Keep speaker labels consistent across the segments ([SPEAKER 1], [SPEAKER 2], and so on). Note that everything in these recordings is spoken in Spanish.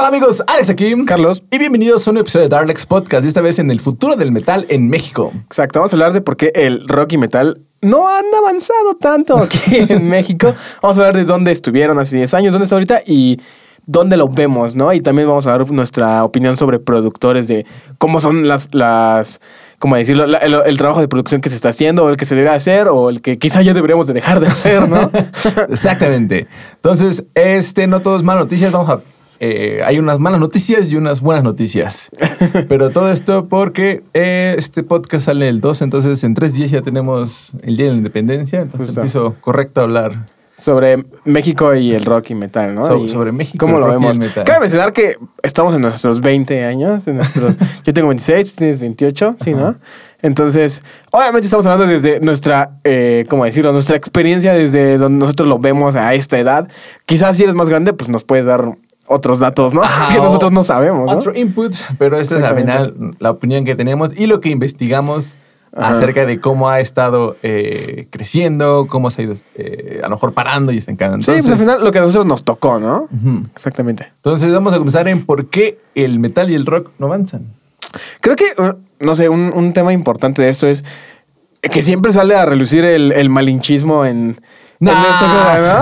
[SPEAKER 1] tal amigos? Alex aquí.
[SPEAKER 2] Carlos.
[SPEAKER 1] Y bienvenidos a un episodio de Darlex Podcast, esta vez en el futuro del metal en México.
[SPEAKER 2] Exacto, vamos a hablar de por qué el rock y metal no han avanzado tanto aquí en México. Vamos a hablar de dónde estuvieron hace 10 años, dónde está ahorita y dónde lo vemos, ¿no? Y también vamos a dar nuestra opinión sobre productores de cómo son las, las ¿cómo decirlo? La- el, el trabajo de producción que se está haciendo, o el que se debería hacer, o el que quizá ya deberíamos de dejar de hacer, ¿no?
[SPEAKER 1] Exactamente. Entonces, este no todo es malas noticias, vamos a... eh, hay unas malas noticias y unas buenas noticias. Pero todo esto porque eh, este podcast sale el 2, entonces en tres días ya tenemos el Día de la Independencia. Entonces
[SPEAKER 2] Justo.
[SPEAKER 1] empiezo correcto a hablar.
[SPEAKER 2] sobre México y el rock y metal, ¿no?
[SPEAKER 1] So-
[SPEAKER 2] Y
[SPEAKER 1] sobre México,
[SPEAKER 2] ¿Cómo
[SPEAKER 1] el
[SPEAKER 2] lo
[SPEAKER 1] rock y
[SPEAKER 2] vemos?
[SPEAKER 1] el metal.
[SPEAKER 2] Cabe mencionar que estamos en nuestros 20 años. En nuestros, yo tengo 26, tú tienes 28, ¿sí, no? Entonces, obviamente estamos hablando desde nuestra, eh, ¿cómo decirlo? Nuestra experiencia desde donde nosotros lo vemos a esta edad. Quizás si eres más grande, pues nos puedes dar otros datos, ¿no?
[SPEAKER 1] Ajá,
[SPEAKER 2] que nosotros no sabemos, ¿no?
[SPEAKER 1] Otro input, pero esta es al final la opinión que tenemos y lo que investigamos
[SPEAKER 2] Ajá.
[SPEAKER 1] acerca de cómo ha estado eh, creciendo, cómo se ha ido eh, a lo mejor parando y estancando.
[SPEAKER 2] sí, pues al final lo que a nosotros nos tocó, ¿no? Exactamente.
[SPEAKER 1] entonces vamos a comenzar en por qué el metal y el rock no avanzan.
[SPEAKER 2] Creo que, uh, no sé, un, un tema importante de esto es que siempre sale a relucir el, el malinchismo en...
[SPEAKER 1] No,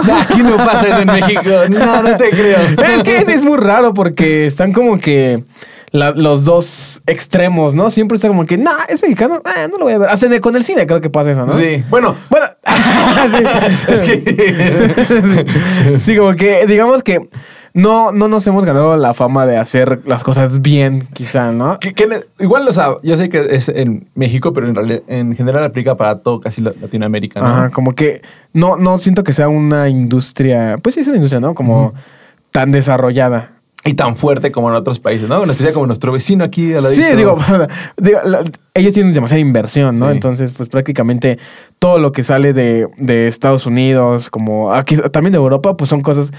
[SPEAKER 2] no,
[SPEAKER 1] aquí no pasa eso en México. No, no te creo.
[SPEAKER 2] Es que es muy raro porque están como que la- los dos extremos, ¿no? Siempre está como que, no, es mexicano, ah, no lo voy a ver. Hasta con el cine creo que pasa eso, ¿no?
[SPEAKER 1] Sí, bueno,
[SPEAKER 2] Bueno,
[SPEAKER 1] es que
[SPEAKER 2] sí, como que digamos que no, no nos hemos ganado la fama de hacer las cosas bien, quizá, ¿no?
[SPEAKER 1] que- que ne- igual, o sea, yo sé que es en México, pero en realidad en general aplica para todo casi la- Latinoamérica, ¿no?
[SPEAKER 2] Ajá, como que no, no siento que sea una industria, pues sí es una industria, ¿no? Como tan desarrollada.
[SPEAKER 1] Y tan fuerte como en otros países, ¿no? En especial como nuestro vecino aquí a la
[SPEAKER 2] Sí, digo, digo, la- ellos tienen demasiada inversión, ¿no?
[SPEAKER 1] Sí.
[SPEAKER 2] Entonces, pues prácticamente todo lo que sale de, de Estados Unidos, como aquí también de Europa, pues son cosas,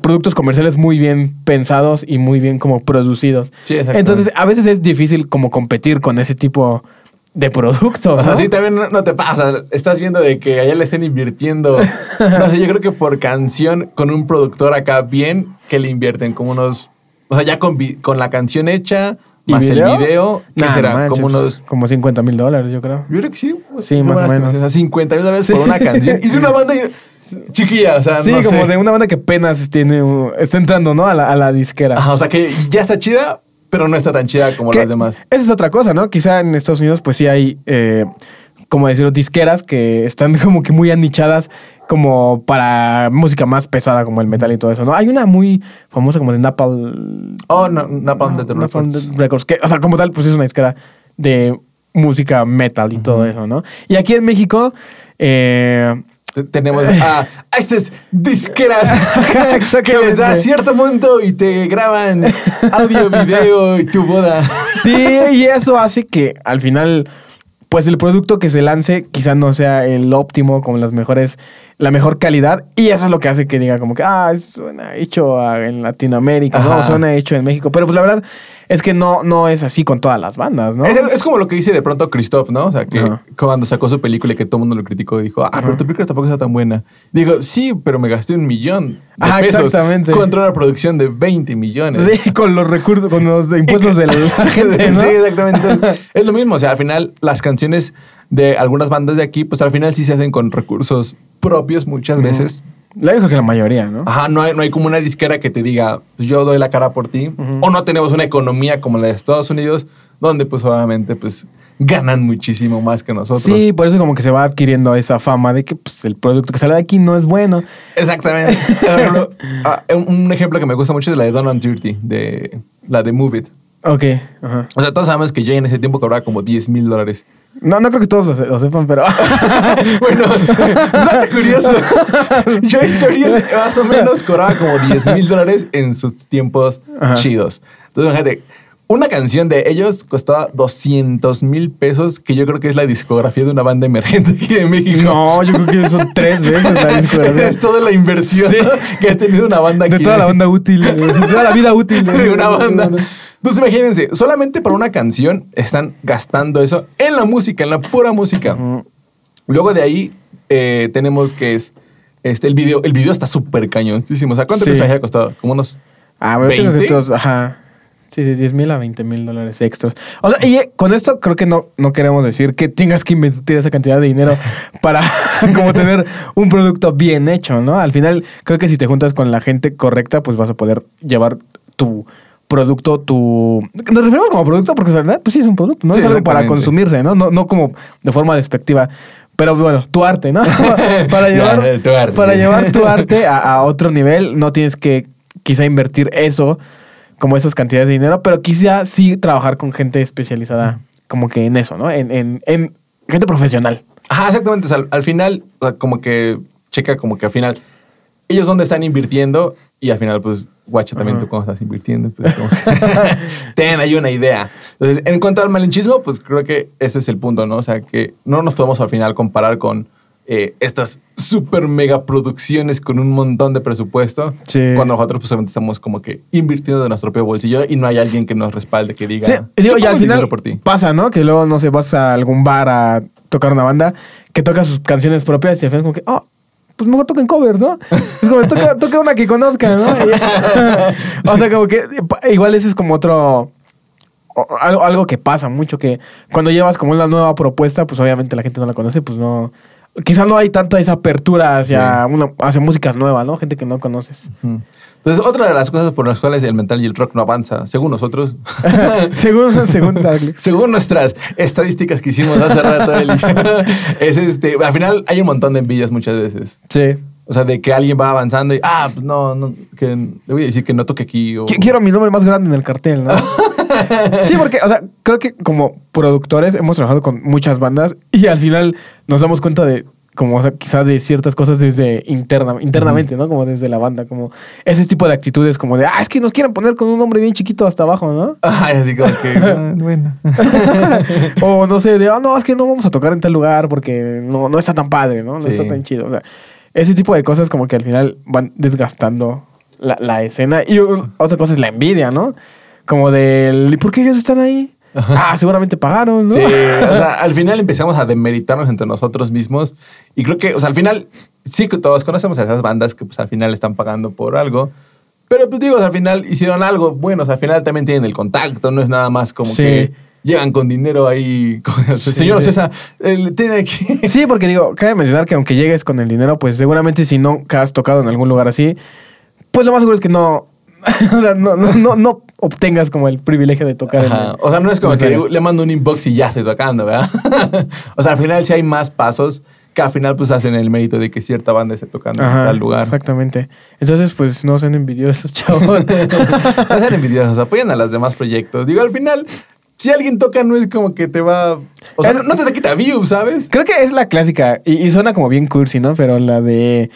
[SPEAKER 2] productos comerciales muy bien pensados y muy bien como producidos.
[SPEAKER 1] Sí.
[SPEAKER 2] Entonces, a veces es difícil como competir con ese tipo de productos.
[SPEAKER 1] O sea,
[SPEAKER 2] ¿no?
[SPEAKER 1] sí, también no, no te pasa. Estás viendo de que allá le estén invirtiendo. No sé, yo creo que por canción con un productor acá bien, que le invierten como unos. O sea, ya con, con la canción hecha,
[SPEAKER 2] ¿Y
[SPEAKER 1] más
[SPEAKER 2] video?
[SPEAKER 1] el video, ¿qué
[SPEAKER 2] Nah,
[SPEAKER 1] será?
[SPEAKER 2] manches,
[SPEAKER 1] como
[SPEAKER 2] pues,
[SPEAKER 1] unos.
[SPEAKER 2] como 50 mil dólares, yo creo.
[SPEAKER 1] Yo creo que sí.
[SPEAKER 2] Sí,
[SPEAKER 1] Muy
[SPEAKER 2] más o menos.
[SPEAKER 1] O sea, 50 mil dólares
[SPEAKER 2] Sí.
[SPEAKER 1] por una canción y de una banda chiquilla. O sea,
[SPEAKER 2] Sí,
[SPEAKER 1] no
[SPEAKER 2] como
[SPEAKER 1] sé.
[SPEAKER 2] de una banda que apenas tiene, está entrando, ¿no? A la, a la disquera.
[SPEAKER 1] Ajá, o sea, que ya está chida, pero no está tan chida como
[SPEAKER 2] Que
[SPEAKER 1] las demás.
[SPEAKER 2] Esa es otra cosa, ¿no? Quizá en Estados Unidos, pues sí hay, eh, como decirlo, disqueras que están como que muy anichadas como para música más pesada como el metal y todo eso, ¿no? Hay una muy famosa como de Napalm...
[SPEAKER 1] Oh, no, Napalm Death
[SPEAKER 2] Napalm
[SPEAKER 1] Records.
[SPEAKER 2] Death Records, que, o sea, como tal, pues es una disquera de música metal y todo eso, ¿no? Y aquí en México... Eh,
[SPEAKER 1] Tenemos a, a estas disqueras que les da cierto monto y te graban audio, video y tu boda.
[SPEAKER 2] Sí, y eso hace que al final, pues el producto que se lance quizá no sea el óptimo, con las mejores, la mejor calidad. Y eso es lo que hace que diga como que, ah, suena hecho en Latinoamérica, ¿no? Suena hecho en México. Pero pues la verdad es que no, no es así con todas las bandas, ¿no?
[SPEAKER 1] Es, es como lo que dice de pronto Christoph, ¿no? O sea, que
[SPEAKER 2] Ajá.
[SPEAKER 1] cuando sacó su película y que todo el mundo lo criticó, dijo, ah, pero tu película tampoco está tan buena. Digo, sí, pero me gasté un millón de
[SPEAKER 2] Ajá,
[SPEAKER 1] pesos
[SPEAKER 2] exactamente.
[SPEAKER 1] contra una producción de 20 millones.
[SPEAKER 2] Sí, con los recursos, con los impuestos de la gente, ¿no?
[SPEAKER 1] Sí, exactamente. Entonces, es lo mismo. O sea, al final, las canciones de algunas bandas de aquí, pues al final sí se hacen con recursos propios muchas veces.
[SPEAKER 2] La dijo que la mayoría, ¿no?
[SPEAKER 1] Ajá, no hay, no hay como una disquera que te diga, pues, yo doy la cara por ti. O no tenemos una economía como la de Estados Unidos, donde pues obviamente pues ganan muchísimo más que nosotros.
[SPEAKER 2] Sí, por eso como que se va adquiriendo esa fama de que pues, el producto que sale de aquí no es bueno.
[SPEAKER 1] Exactamente. Ah, un ejemplo que me gusta mucho es la de Don and Dirty, de la de Move It.
[SPEAKER 2] Ok, ajá.
[SPEAKER 1] O sea, todos sabemos que Jay en ese tiempo cobraba como 10 mil dólares.
[SPEAKER 2] No, no creo que todos lo, se- lo sepan, pero...
[SPEAKER 1] bueno, dato curioso. Joy Story es- más o menos cobraba como 10 mil dólares en sus tiempos
[SPEAKER 2] Ajá.
[SPEAKER 1] chidos. Entonces, imagínate, una canción de ellos costaba 200 mil pesos, que yo creo que es la discografía de una banda emergente aquí de México.
[SPEAKER 2] No, yo creo que son tres veces la discografía.
[SPEAKER 1] es toda la inversión
[SPEAKER 2] Sí.
[SPEAKER 1] que ha tenido una banda aquí.
[SPEAKER 2] De toda la banda útil, de toda la vida útil.
[SPEAKER 1] de una banda. Entonces imagínense, solamente para una canción están gastando eso en la música, en la pura música. Luego de ahí eh, tenemos que es este, el video. El video está súper cañoncísimo. O sea, ¿cuánto
[SPEAKER 2] Sí.
[SPEAKER 1] que haya costado? Como unos
[SPEAKER 2] Ah, bueno, yo tengo que
[SPEAKER 1] ¿20?
[SPEAKER 2] todos, ajá. Sí, de 10 mil a 20 mil dólares extras. O sea, y eh, con esto creo que no, no queremos decir que tengas que invertir esa cantidad de dinero para como tener un producto bien hecho, ¿no? Al final, creo que si te juntas con la gente correcta, pues vas a poder llevar tu producto, tu... Nos referimos como producto porque realidad, pues sí es un producto, ¿no?
[SPEAKER 1] Sí,
[SPEAKER 2] es algo para consumirse, ¿no? ¿no? No como de forma despectiva. Pero bueno, tu arte, ¿no? para llevar,
[SPEAKER 1] Ya, tu arte.
[SPEAKER 2] Para llevar tu arte a, a otro nivel, no tienes que quizá invertir eso, como esas cantidades de dinero, pero quizá sí trabajar con gente especializada como que en eso, ¿no? En, en, en gente profesional.
[SPEAKER 1] Ajá, exactamente. O sea, al, al final, o sea, como que checa como que al final ellos dónde están invirtiendo y al final, pues, guacha también tú cómo estás invirtiendo. Pues, como- ten ahí una idea. Entonces, en cuanto al malinchismo, pues creo que ese es el punto, ¿no? O sea, que no nos podemos al final comparar con eh, estas super mega producciones con un montón de presupuesto.
[SPEAKER 2] Sí.
[SPEAKER 1] Cuando nosotros, pues, solamente estamos como que invirtiendo de nuestro propio bolsillo y no hay alguien que nos respalde, que diga.
[SPEAKER 2] Sí, y digo,
[SPEAKER 1] "Yo
[SPEAKER 2] y al final
[SPEAKER 1] dinero por ti.
[SPEAKER 2] pasa, ¿no? Que luego, no sé, vas a algún bar a tocar una banda que toca sus canciones propias y al final es como que, oh, pues mejor toquen covers, ¿no? Es como, toca, toca una que conozcan, ¿no? Y- o sea, como que igual ese es como otro... Algo, algo que pasa mucho, que cuando llevas como una nueva propuesta, pues obviamente la gente no la conoce, pues no... Quizás no hay tanta esa apertura hacia, una, hacia músicas nuevas, ¿no? Gente que no conoces.
[SPEAKER 1] Ujú. Entonces, otra de las cosas por las cuales el metal y el rock no avanza, según nosotros,
[SPEAKER 2] según, según
[SPEAKER 1] según nuestras estadísicas que hicimos hace rato, Eli, es este, al final hay un montón de envidias muchas veces.
[SPEAKER 2] Sí.
[SPEAKER 1] O sea, de que alguien va avanzando y, ah, pues no, no, que le voy a decir que no toque aquí. O...
[SPEAKER 2] Qui- Quiero mi nombre más grande en el cartel, ¿no? sí, porque, o sea, creo que como productores hemos trabajado con muchas bandas y al final nos damos cuenta de, como, o sea, quizá de ciertas cosas desde interna, internamente, ¿no? Como desde la banda, como ese tipo de actitudes, como de, ah, es que nos quieren poner con un nombre bien chiquito hasta abajo, ¿no?
[SPEAKER 1] Ay, así como que, ah, bueno.
[SPEAKER 2] o no sé, de, ah, no, es que no vamos a tocar en tal lugar porque no, no está tan padre, ¿no? No
[SPEAKER 1] Sí.
[SPEAKER 2] está tan chido. O sea, ese tipo de cosas como que al final van desgastando la, la escena. Y otra cosa es la envidia, ¿no? Como del, ¿y por qué ellos están ahí? Ah, seguramente pagaron, ¿no?
[SPEAKER 1] Sí, o sea, al final empezamos a demeritarnos entre nosotros mismos y creo que, o sea, al final sí que todos conocemos a esas bandas que pues al final están pagando por algo, pero pues digo, o sea, al final hicieron algo bueno, o sea, al final también tienen el contacto, no es nada más como
[SPEAKER 2] Sí.
[SPEAKER 1] que llegan con dinero ahí, con- señor
[SPEAKER 2] sí.
[SPEAKER 1] César, él tiene aquí...
[SPEAKER 2] Sí, porque digo, cabe mencionar que aunque llegues con el dinero, pues seguramente si no has tocado en algún lugar así, pues lo más seguro es que no, o sea, no, no, no, no obtengas como el privilegio de tocar. en el-
[SPEAKER 1] O sea, no es como que le mando un inbox y ya estoy tocando, ¿verdad? o sea, al final sí hay más pasos que al final pues hacen el mérito de que cierta banda esté tocando
[SPEAKER 2] Ajá,
[SPEAKER 1] en tal lugar.
[SPEAKER 2] Exactamente. Entonces, pues no sean envidiosos, chavos.
[SPEAKER 1] no sean envidiosos, apoyen a los demás proyectos. Digo, al final, si alguien toca, no es como que te va. O sea,
[SPEAKER 2] Es-
[SPEAKER 1] no te quita views, ¿sabes?
[SPEAKER 2] Creo que es la clásica y, y suena como bien cursi, ¿no? Pero la de.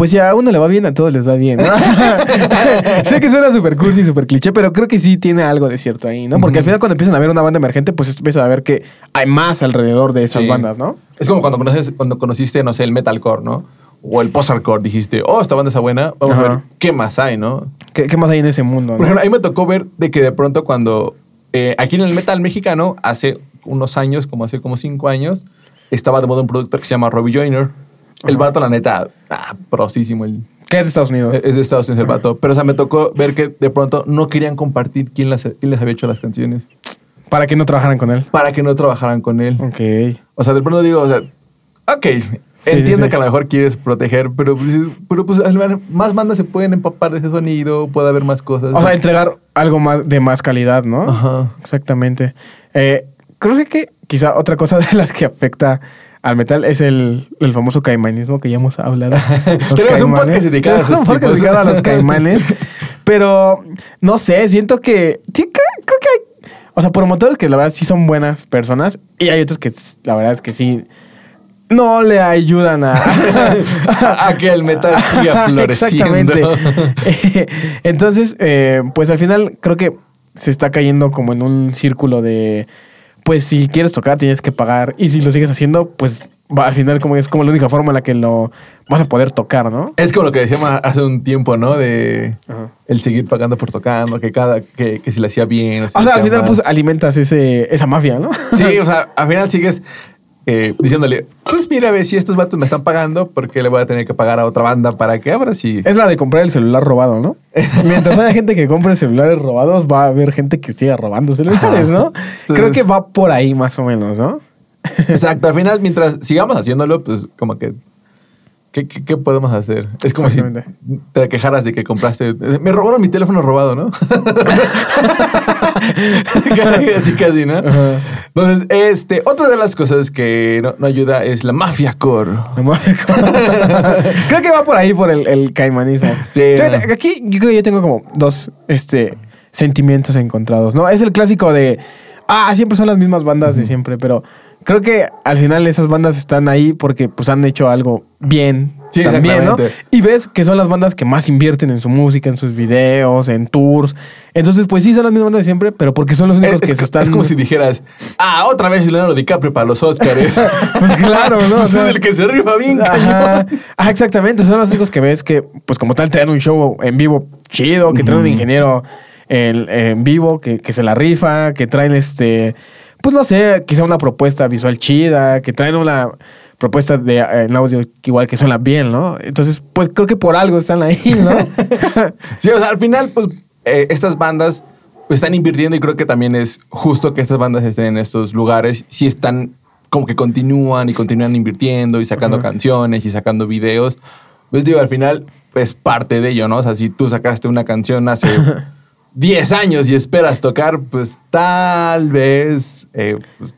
[SPEAKER 2] Pues si a uno le va bien, a todos les va bien. ¿no? sé que suena súper cursi, súper cliché, pero creo que sí tiene algo de cierto ahí, ¿no? Porque al final cuando empiezan a ver una banda emergente, pues empiezas a ver que hay más alrededor de esas
[SPEAKER 1] Sí.
[SPEAKER 2] bandas, ¿no?
[SPEAKER 1] Es como cuando, conoces, cuando conociste, no sé, el metalcore, ¿no? O el post-hardcore. Dijiste, oh, esta banda está buena. Vamos a ver qué más hay, ¿no?
[SPEAKER 2] ¿Qué, qué más hay en ese mundo?
[SPEAKER 1] Por
[SPEAKER 2] ¿no?
[SPEAKER 1] ejemplo, a mí me tocó ver de que de pronto cuando eh, aquí en el metal mexicano, hace unos años, como hace como cinco años, estaba de moda un productor que se llama Robbie Joyner. El vato, la neta, ah, prosísimo. El,
[SPEAKER 2] ¿Qué es de Estados Unidos?
[SPEAKER 1] es de Estados Unidos el vato. Pero o sea, me tocó ver que de pronto no querían compartir quién, las, quién les había hecho las canciones
[SPEAKER 2] Para que no trabajaran con él.
[SPEAKER 1] para que no trabajaran con él.
[SPEAKER 2] Ok.
[SPEAKER 1] O sea, de pronto digo, o sea, ok,
[SPEAKER 2] Sí,
[SPEAKER 1] entiendo
[SPEAKER 2] sí, sí.
[SPEAKER 1] que a lo mejor quieres proteger, pero, pues, pero pues más bandas se pueden empapar de ese sonido, puede haber más cosas.
[SPEAKER 2] O sea, entregar algo más de más calidad, ¿no?
[SPEAKER 1] Ajá.
[SPEAKER 2] Exactamente. Eh, creo que quizá otra cosa de las que afecta al metal es el, el famoso caimanismo que ya hemos hablado.
[SPEAKER 1] Tenemos un podcast dedicado a esos
[SPEAKER 2] un podcast dedicado a los caimanes. Pero no sé, siento que. Sí, creo, creo que hay. O sea, promotores que la verdad sí son buenas personas. Y hay otros que la verdad es que sí. No le ayudan a.
[SPEAKER 1] a, a que el metal siga floreciendo.
[SPEAKER 2] Exactamente. Entonces, eh, pues al final creo que se está cayendo como en un círculo de, pues si quieres tocar tienes que pagar y si lo sigues haciendo, pues va, al final como es como la única forma en la que lo vas a poder tocar, ¿no?
[SPEAKER 1] Es como lo que decíamos hace un tiempo, ¿no? De
[SPEAKER 2] Ajá.
[SPEAKER 1] el seguir pagando por tocando, que cada, que, que si le hacía bien. si
[SPEAKER 2] O sea, al final
[SPEAKER 1] mal.
[SPEAKER 2] pues alimentas ese, esa mafia, ¿no?
[SPEAKER 1] Sí, o sea, al final sigues eh, diciéndole, pues mira, ve si estos vatos me están pagando, porque le voy a tener que pagar a otra banda para que abra si...
[SPEAKER 2] Es la de comprar el celular robado, ¿no? Mientras haya gente que compre celulares robados, va a haber gente que siga robando celulares, ¿no? Creo que va por ahí más o menos, ¿no?
[SPEAKER 1] Exacto, al final, mientras sigamos haciéndolo, pues como que ¿Qué, qué, qué podemos hacer? Es como si te quejaras de que compraste. Me robaron mi teléfono robado, ¿no? casi, casi, ¿no? Entonces, este, otra de las cosas que no, no ayuda es la mafia core. La mafia core.
[SPEAKER 2] creo que va por ahí, por el, el caimanismo. Sí, Aquí yo creo que yo tengo como dos este, sentimientos encontrados, ¿no? Es el clásico de. Ah, siempre son las mismas bandas de siempre, pero creo que al final esas bandas están ahí porque pues han hecho algo bien. Sí, también, ¿no? Y ves que son las bandas que más invierten en su música, en sus videos, en tours. Entonces, pues sí, son las mismas bandas de siempre, pero porque son los únicos que se están.
[SPEAKER 1] Es como si dijeras, ah, otra vez Leonardo DiCaprio para los Oscars.
[SPEAKER 2] pues claro, ¿no?
[SPEAKER 1] Pues es el que se rifa bien,
[SPEAKER 2] Ajá. Ah, exactamente. Son los únicos que ves que, pues como tal, traen un show en vivo chido, que traen un ingeniero en, en vivo, que, que se la rifa, que traen este pues no sé, quizá una propuesta visual chida, que traen una propuesta de en audio igual que suena bien, ¿no? Entonces, pues creo que por algo están ahí, ¿no?
[SPEAKER 1] sí, o sea, al final, pues eh, estas bandas están invirtiendo y creo que también es justo que estas bandas estén en estos lugares, si están como que continúan y continúan invirtiendo y sacando canciones y sacando videos. Pues digo, al final, pues parte de ello, ¿no? O sea, si tú sacaste una canción hace 10 años y esperas tocar, pues tal vez... Eh, pues,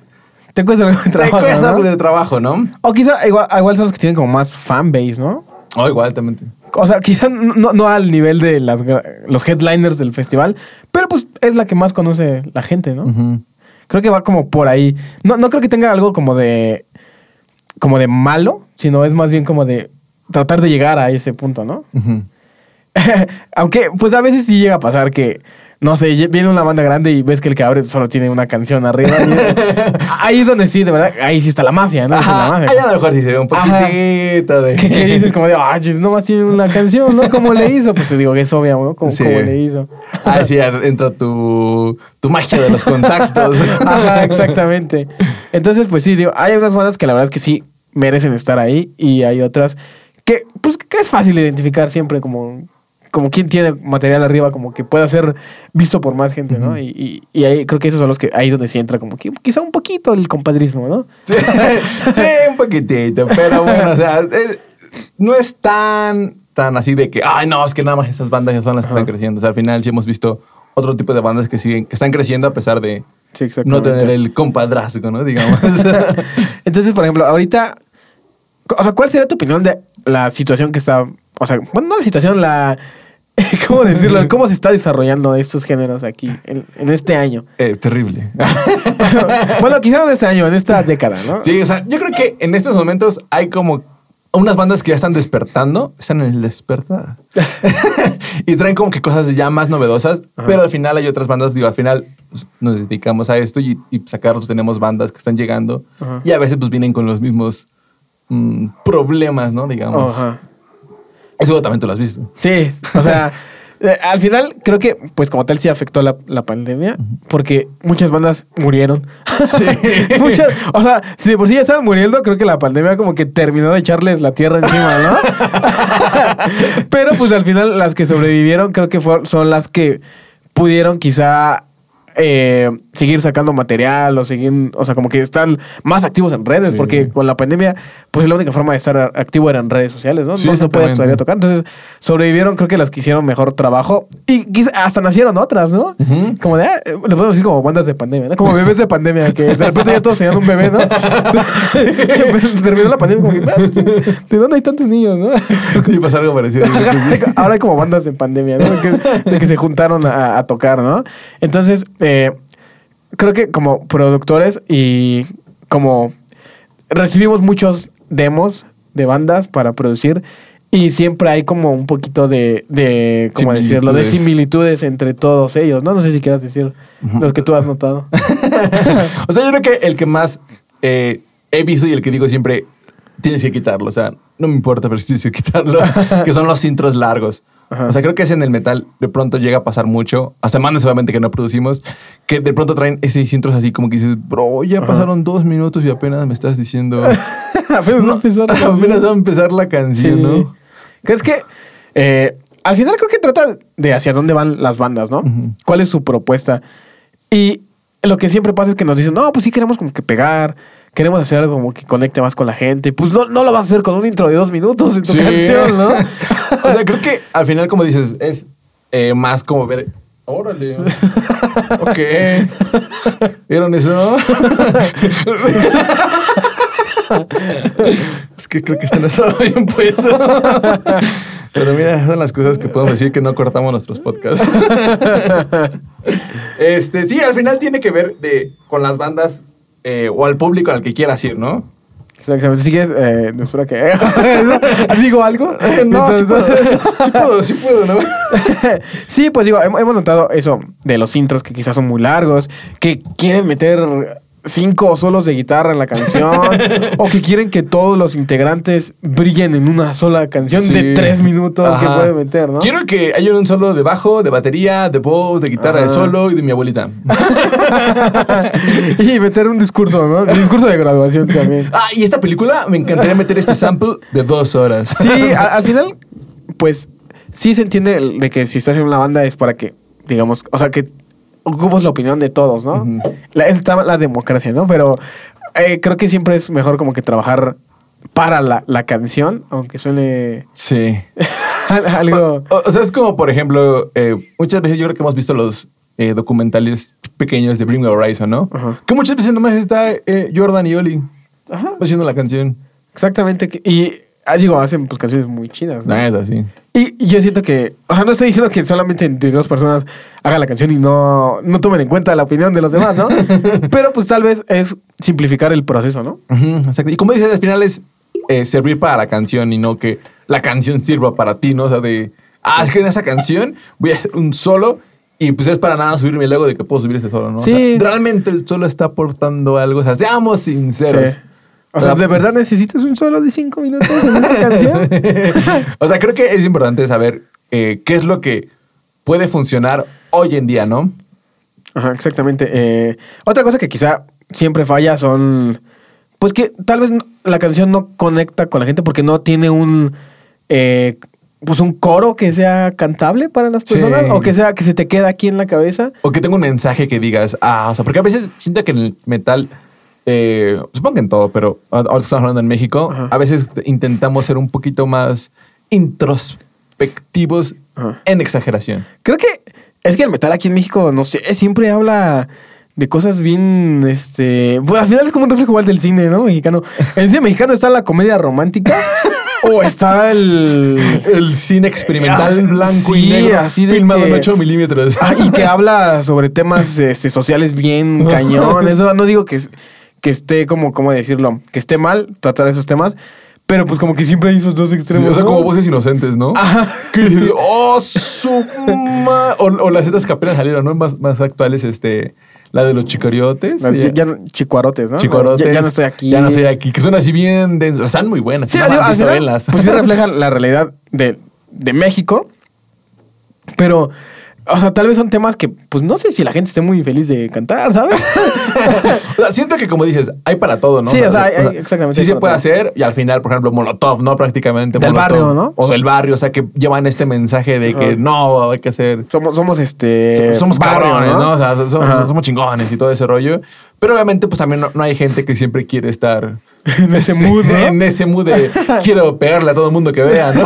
[SPEAKER 2] te cuesta algo de trabajo.
[SPEAKER 1] Te cuesta algo de trabajo, ¿no?
[SPEAKER 2] O quizá igual, son los que tienen como más fanbase, ¿no?
[SPEAKER 1] O igual también.
[SPEAKER 2] O sea, quizá no, no, al nivel de las, los headliners del festival, pero pues es la que más conoce la gente, ¿no? Creo que va como por ahí. No, no creo que tenga algo como de. como de malo, sino es más bien como de tratar de llegar a ese punto, ¿no? Aunque, pues a veces sí llega a pasar que, no sé, viene una banda grande y ves que el que abre solo tiene una canción arriba. ahí es donde sí, de verdad, ahí sí está la mafia, ¿no?
[SPEAKER 1] Ajá,
[SPEAKER 2] la
[SPEAKER 1] mafia. Ahí a lo mejor sí se ve un poquitito de...
[SPEAKER 2] ¿Qué, dices? Como de, ay, nomás tiene una canción, ¿no? ¿Cómo le hizo? Pues digo que es obvio, ¿no? ¿Cómo, le hizo?
[SPEAKER 1] Ah, sí, entra tu, tu magia de los contactos.
[SPEAKER 2] Ajá, exactamente. Entonces, pues sí, digo, hay unas bandas que la verdad es que sí merecen estar ahí y hay otras que, pues, que es fácil identificar siempre como como quien tiene material arriba, como que pueda ser visto por más gente, ¿no? y, y, ahí creo que esos son los que ahí donde sí entra como que quizá un poquito el compadrismo, ¿no?
[SPEAKER 1] Sí, un poquitito, pero bueno, o sea, no es tan, tan así de que, ay, no, es que nada más esas bandas ya son las que están creciendo. O sea, al final sí hemos visto otro tipo de bandas que siguen, que están creciendo a pesar de no tener el compadrazgo, ¿no? Digamos.
[SPEAKER 2] Entonces, por ejemplo, ahorita, o sea, ¿cuál sería tu opinión de la situación que está, o sea, bueno, no la situación, la ¿Cómo decirlo? ¿Cómo se está desarrollando estos géneros aquí en, este año?
[SPEAKER 1] Eh, terrible.
[SPEAKER 2] bueno, quizás en este año, en esta década, ¿no?
[SPEAKER 1] Sí, o sea, yo creo que en estos momentos hay como unas bandas que ya están despertando, están en el despertar. y traen como que cosas ya más novedosas, pero al final hay otras bandas, digo, al final pues, nos dedicamos a esto y, y sacarlos tenemos bandas que están llegando y a veces pues vienen con los mismos mm, problemas, ¿no? Digamos. Ajá. Eso también tú lo has visto.
[SPEAKER 2] Sí, o sea, eh, al final creo que, pues como tal, sí afectó la, pandemia, porque muchas bandas murieron. Sí. muchas, o sea, si de por sí ya estaban muriendo, creo que la pandemia como que terminó de echarles la tierra encima, ¿no? Pero pues al final las que sobrevivieron creo que son las que pudieron quizá eh, seguir sacando material o seguir, o sea, como que están más activos en redes, porque con la pandemia, pues la única forma de esestar activo era en redes sociales, ¿no? no se puede todavía tocar. Entonces, sobrevivieron, creo que las que hicieron mejor trabajo y hasta nacieron otras, ¿no? Como de, ah, le podemos decir como bandas de pandemia, ¿no? Como bebés de pandemia, que de repente ya todos tenían un bebé, ¿no? Terminó la pandemia, como que, ah, ¿de dónde hay tantos niños, no?
[SPEAKER 1] Y pasar algo parecido.
[SPEAKER 2] Ahora hay como bandas de pandemia, ¿no? De que, se juntaron a, a tocar, ¿no? Entonces, eh, creo que como productores y como recibimos muchos demos de bandas para producir y siempre hay como un poquito de, de ¿cómo decirlo? De similitudes entre todos ellos, ¿no? No sé si quieras decir los que tú has notado.
[SPEAKER 1] o sea, yo creo que el que más eh, he visto y el que digo siempre, tienes que quitarlo. O sea, no me importa, pero tienes que quitarlo. que son los intros largos.
[SPEAKER 2] Ajá.
[SPEAKER 1] O sea, creo que es en el metal de pronto llega a pasar mucho, hasta semanas obviamente que no producimos, que de pronto traen esos intros así como que dices, bro, ya pasaron dos minutos y apenas me estás diciendo...
[SPEAKER 2] Apenas no empezó la canción.
[SPEAKER 1] apenas va a empezar la canción,
[SPEAKER 2] Sí.
[SPEAKER 1] ¿no?
[SPEAKER 2] ¿Crees que eh, al final creo que trata de hacia dónde van las bandas, ¿no? ¿Cuál es su propuesta? Y lo que siempre pasa es que nos dicen, no, pues sí queremos como que pegar, queremos hacer algo como que conecte más con la gente. Pues no, no lo vas a hacer con un intro de dos minutos en tu
[SPEAKER 1] Sí.
[SPEAKER 2] canción, ¿no?
[SPEAKER 1] o sea, creo que al final, como dices, es eh, más como ver. Órale. ok. ¿Vieron eso? es que creo que este no estaba bien puesto. Pero mira, son las cosas que podemos decir que no cortamos nuestros podcasts. este, sí, al final tiene que ver de, con las bandas eh, o al público al que quieras ir, ¿no?
[SPEAKER 2] Exactamente. Si quieres, eh, no, espera que. ¿Digo algo?
[SPEAKER 1] no, sí puedo, sí puedo, sí puedo, ¿no?
[SPEAKER 2] sí, pues digo, hem- hemos notado eso de los intros que quizás son muy largos, que quieren meter cinco solos de guitarra en la canción, o que quieren que todos los integrantes brillen en una sola canción de tres minutos que pueden meter, ¿no?
[SPEAKER 1] Quiero que haya un solo de bajo, de batería, de voz, de guitarra de solo y de mi abuelita.
[SPEAKER 2] y meter un discurso, ¿no? Un discurso de graduación también.
[SPEAKER 1] Ah, y esta película me encantaría meter este sample de dos horas.
[SPEAKER 2] Sí, al, final, pues sí se entiende de que si estás en una banda es para que, digamos, o sea, que ocupas la opinión de todos, ¿no?
[SPEAKER 1] Ujú.
[SPEAKER 2] la, está la democracia, ¿no? Pero eh, creo que siempre es mejor como que trabajar para la, la canción, aunque suene
[SPEAKER 1] Sí.
[SPEAKER 2] algo...
[SPEAKER 1] O, o sea, es como, por ejemplo, eh, muchas veces yo creo que hemos visto los eh, documentales pequeños de Bring Me Horizon, ¿no?
[SPEAKER 2] Ajá.
[SPEAKER 1] Que muchas veces nomás está Jordan y Oli
[SPEAKER 2] Ajá.
[SPEAKER 1] haciendo la canción.
[SPEAKER 2] Exactamente. Y ah, digo, hacen pues canciones muy chidas, ¿no?
[SPEAKER 1] No, es así.
[SPEAKER 2] Y, y yo siento que, o sea, no estoy diciendo que solamente entre dos personas hagan la canción y no, no tomen en cuenta la opinión de los demás, ¿no? Pero pues tal vez es simplificar el proceso, ¿no?
[SPEAKER 1] Exacto. Y como dices, al final es eh, servir para la canción y no que la canción sirva para ti, ¿no? O sea, de, ah, es que en esa canción voy a hacer un solo y pues es para nada subirme el ego de que puedo subir ese solo, ¿no? O
[SPEAKER 2] Sí.
[SPEAKER 1] sea, realmente el solo está aportando algo. O sea, seamos sinceros.
[SPEAKER 2] Sí. O sea, ¿de verdad necesitas un solo de cinco minutos en esta canción?
[SPEAKER 1] o sea, creo que es importante saber eh, qué es lo que puede funcionar hoy en día, ¿no?
[SPEAKER 2] Ajá, exactamente. Eh, otra cosa que quizá siempre falla son, pues que tal vez la canción no conecta con la gente porque no tiene un, eh, pues un coro que sea cantable para las
[SPEAKER 1] Sí.
[SPEAKER 2] personas o que sea que se te queda aquí en la cabeza.
[SPEAKER 1] O que tenga un mensaje que digas, ah, o sea, porque a veces siento que en el metal, eh, supongo que en todo, pero ahora estamos hablando en México,
[SPEAKER 2] Ajá.
[SPEAKER 1] a veces intentamos ser un poquito más introspectivos
[SPEAKER 2] Ajá.
[SPEAKER 1] en exageración.
[SPEAKER 2] Creo que es que el metal aquí en México, no sé, siempre habla de cosas bien, este, pues al final es como un reflejo igual del cine, ¿no? Mexicano. En el cine mexicano está la comedia romántica o está el...
[SPEAKER 1] El cine experimental
[SPEAKER 2] Ah,
[SPEAKER 1] blanco
[SPEAKER 2] sí,
[SPEAKER 1] y negro,
[SPEAKER 2] así de
[SPEAKER 1] filmado
[SPEAKER 2] que-
[SPEAKER 1] en 8 milímetros.
[SPEAKER 2] Ah, y que habla sobre temas este, sociales bien cañones. O sea, no digo que, que esté como, ¿cómo decirlo? Que esté mal tratar esos temas, pero pues como que siempre hay esos dos
[SPEAKER 1] Sí,
[SPEAKER 2] extremos.
[SPEAKER 1] o sea,
[SPEAKER 2] ¿no?
[SPEAKER 1] como voces inocentes, ¿no? Que dices, oh, su ma-". O, o las estas que apenas salieron, ¿no? Más, más actuales, este... La de los chicoriotes.
[SPEAKER 2] Las- ya, no- chicuarotes, ¿no?
[SPEAKER 1] Chicuarotes.
[SPEAKER 2] Ya, ya no estoy aquí.
[SPEAKER 1] Ya no estoy aquí. Que son así bien densos. Están muy buenas.
[SPEAKER 2] Sí, digo, al final, pues sí refleja la realidad de, de México, pero, o sea, tal vez son temas que, pues no sé si la gente esté muy feliz de cantar, ¿sabes?
[SPEAKER 1] O sea, siento que como dices, hay para todo, ¿no?
[SPEAKER 2] Sí, o sea, hay- hay- exactamente,
[SPEAKER 1] Sí se puede
[SPEAKER 2] todo.
[SPEAKER 1] hacer y al final, por ejemplo, Molotov, ¿no? Prácticamente.
[SPEAKER 2] Del
[SPEAKER 1] Molotov.
[SPEAKER 2] barrio, ¿no?
[SPEAKER 1] O del barrio, o sea, que llevan este mensaje de que no, hay que hacer...
[SPEAKER 2] somos, somos este.
[SPEAKER 1] so- somos
[SPEAKER 2] barrio,
[SPEAKER 1] cabrones, ¿no? O sea, so- somos, somos chingones y todo ese rollo. Pero obviamente, pues también no, no hay gente que siempre quiere estar...
[SPEAKER 2] En ese mood, ¿no?
[SPEAKER 1] En ese mood de quiero pegarle a todo el mundo que vea, ¿no?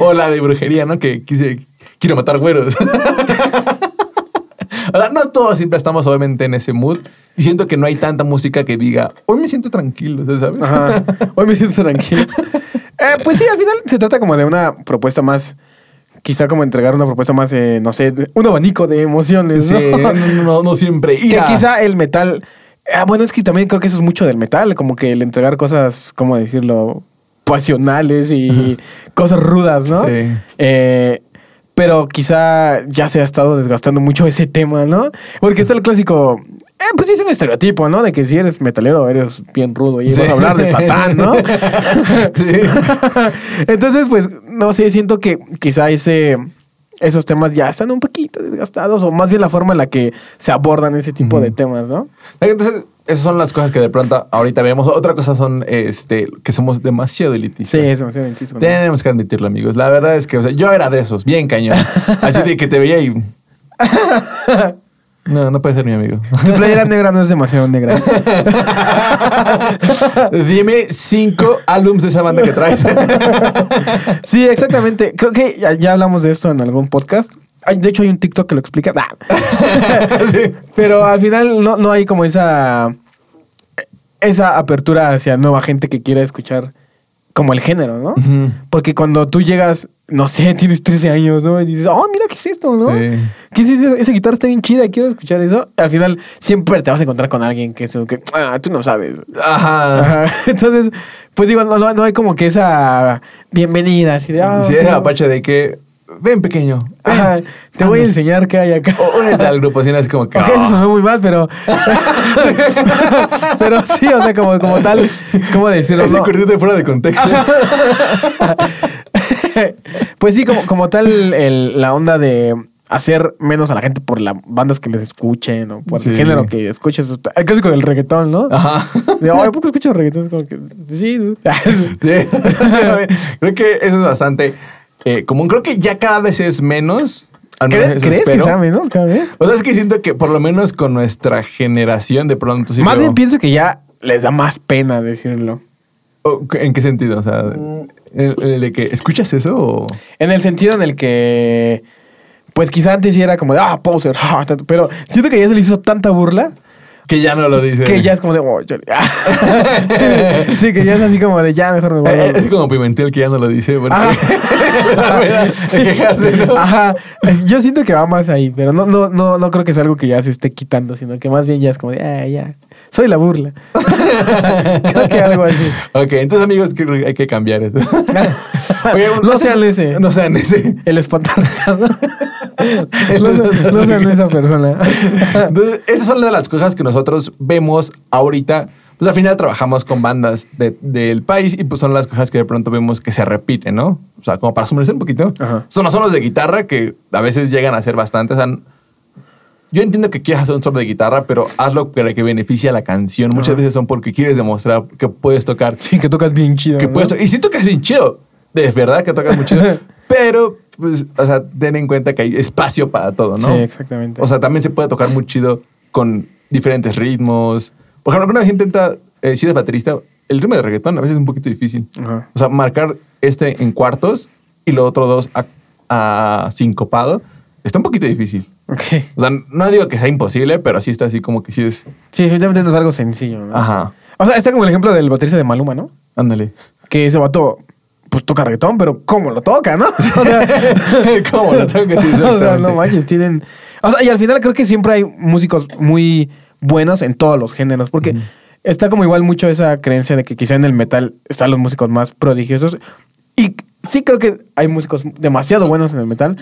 [SPEAKER 1] o la de brujería, ¿no? Que quise, quiero matar güeros. Sea, no todos siempre estamos obviamente en ese mood. Y siento que no hay tanta música que diga, hoy me siento tranquilo, ¿sabes?
[SPEAKER 2] Ajá. Hoy me siento tranquilo. Eh, pues sí, al final se trata como de una propuesta más. Quizá como entregar una propuesta más, eh, no sé, un abanico de emociones.
[SPEAKER 1] Sí,
[SPEAKER 2] ¿no?
[SPEAKER 1] no, siempre.
[SPEAKER 2] Que
[SPEAKER 1] Ira.
[SPEAKER 2] quizá el metal. Ah, bueno, es que también creo que eso es mucho del metal, como que el entregar cosas, ¿cómo decirlo? Pasionales y cosas rudas, ¿no?
[SPEAKER 1] Sí.
[SPEAKER 2] Eh, pero quizá ya se ha estado desgastando mucho ese tema, ¿no? Porque está el clásico. Eh, pues sí es un estereotipo, ¿no? De que si eres metalero eres bien rudo y
[SPEAKER 1] Sí.
[SPEAKER 2] vas a hablar de Satán, ¿no?
[SPEAKER 1] Sí.
[SPEAKER 2] Entonces, pues, no sé, siento que quizá ese, esos temas ya están un poquito desgastados, o más bien la forma en la que se abordan ese tipo de temas, ¿no?
[SPEAKER 1] Entonces, esas son las cosas que de pronto ahorita vemos. Otra cosa son este, que somos demasiado elitistas.
[SPEAKER 2] Sí, es demasiado ¿no?
[SPEAKER 1] Tenemos que admitirlo, amigos. La verdad es que o sea, yo era de esos, bien cañón. Así de que te veía y. No, no puede ser mi amigo.
[SPEAKER 2] Tu playera negra no es demasiado negra.
[SPEAKER 1] Dime cinco álbums de esa banda que traes.
[SPEAKER 2] Sí, exactamente. Creo que ya, ya hablamos de esto en algún podcast. Ay, De hecho, hay un TikTok que lo explica. Nah.
[SPEAKER 1] Sí.
[SPEAKER 2] Pero al final no, no hay como esa, esa apertura hacia nueva gente que quiera escuchar como el género, ¿no? Porque cuando tú llegas, no sé, tienes 13 años, ¿no? Y dices, oh, mira, ¿qué es esto, no?
[SPEAKER 1] Sí.
[SPEAKER 2] ¿Qué es eso? Esa guitarra está bien chida, quiero escuchar eso. Al final siempre te vas a encontrar con alguien que es que, ah, tú no sabes.
[SPEAKER 1] Ajá.
[SPEAKER 2] Ajá. Entonces, pues digo, no, no, hay como que esa bienvenida así de, ah,
[SPEAKER 1] Sí, apache de que. Ven, pequeño. ven.
[SPEAKER 2] Ajá, te voy a enseñar qué hay acá.
[SPEAKER 1] O únete al grupo, así no es como que.
[SPEAKER 2] Ok, eso
[SPEAKER 1] "Ah".
[SPEAKER 2] sonó muy mal, pero. pero sí, o sea, como, como tal, ¿cómo decirlo?
[SPEAKER 1] Ese
[SPEAKER 2] No.
[SPEAKER 1] cortito fuera de contexto.
[SPEAKER 2] pues sí, como, como tal, el- la onda de hacer menos a la gente por las bandas que les escuchen o por
[SPEAKER 1] Sí.
[SPEAKER 2] el género que escuches. El clásico del reggaetón, ¿no?
[SPEAKER 1] Ajá.
[SPEAKER 2] De, ay, ¿por qué escucho reggaetón? Como que, sí.
[SPEAKER 1] Sí. creo que eso es bastante eh, común. Creo que ya cada vez es menos. al menos
[SPEAKER 2] ¿Cre-
[SPEAKER 1] eso
[SPEAKER 2] ¿Crees que sea menos cada vez?
[SPEAKER 1] O sea, es que siento que por lo menos con nuestra generación de pronto sí.
[SPEAKER 2] Más bien pienso que ya les da más pena decirlo.
[SPEAKER 1] ¿En qué sentido? O sea, el, el de que escuchas eso o.
[SPEAKER 2] En el sentido en el que, pues quizá antes sí era como de, ah, poser, ah, tanto", pero siento que ya se le hizo tanta burla
[SPEAKER 1] Que ya no lo dice.
[SPEAKER 2] que ya es como de, oh, ya- sí, que ya es así como de, ya mejor me voy.
[SPEAKER 1] Eh, Es como Pimentel que ya no lo dice. Porque
[SPEAKER 2] Ajá.
[SPEAKER 1] quejarse, ¿no?
[SPEAKER 2] Ajá, Es- yo siento que va más ahí, pero no, no, no, no creo que sea algo que ya se esté quitando, sino que más bien ya es como de, ah, ya, soy la burla. creo que algo así.
[SPEAKER 1] Ok, entonces amigos, hay que cambiar eso. Oye,
[SPEAKER 2] No sean ese.
[SPEAKER 1] No sean ese.
[SPEAKER 2] El espantarrajas. no, sean- no sean esa persona.
[SPEAKER 1] Entonces, esas son de las cosas que nosotros vemos ahorita. Pues al final trabajamos con bandas de- del país y pues son las cosas que de pronto vemos que se repiten, ¿no? O sea, como para sumergir un poquito.
[SPEAKER 2] Ajá.
[SPEAKER 1] Son los solos de guitarra que a veces llegan a ser bastante. O sea, yo entiendo que quieras hacer un solo de guitarra, pero hazlo para que beneficie a la canción. Muchas
[SPEAKER 2] Ajá.
[SPEAKER 1] veces son porque quieres demostrar que puedes tocar.
[SPEAKER 2] Sí, que tocas bien chido.
[SPEAKER 1] Que
[SPEAKER 2] ¿no?
[SPEAKER 1] puedes to- y si tocas bien chido. De verdad que tocas muy chido. pero, pues, o sea, ten en cuenta que hay espacio para todo, ¿no?
[SPEAKER 2] Sí, exactamente.
[SPEAKER 1] O sea, también se puede tocar muy chido con diferentes ritmos. Por ejemplo, cuando una vez intenta, eh, si eres baterista, el ritmo de reggaetón a veces es un poquito difícil.
[SPEAKER 2] Ajá.
[SPEAKER 1] O sea, marcar este en cuartos y los otros dos a, a sincopado está un poquito difícil.
[SPEAKER 2] Ok.
[SPEAKER 1] O sea, no digo que sea imposible, pero sí está así como que sí es.
[SPEAKER 2] Sí, definitivamente no es algo sencillo, ¿no?
[SPEAKER 1] Ajá.
[SPEAKER 2] O sea, está como el ejemplo del baterista de Maluma, ¿no?
[SPEAKER 1] Ándale.
[SPEAKER 2] Que ese vato, pues toca reggaetón, pero ¿cómo lo toca, no? O sea,
[SPEAKER 1] ¿Cómo lo toca? Sí,
[SPEAKER 2] o sea, no manches, tienen... O sea, y al final creo que siempre hay músicos muy buenos en todos los géneros, porque está como igual mucho esa creencia de que quizá en el metal están los músicos más prodigiosos. Y sí creo que hay músicos demasiado buenos en el metal,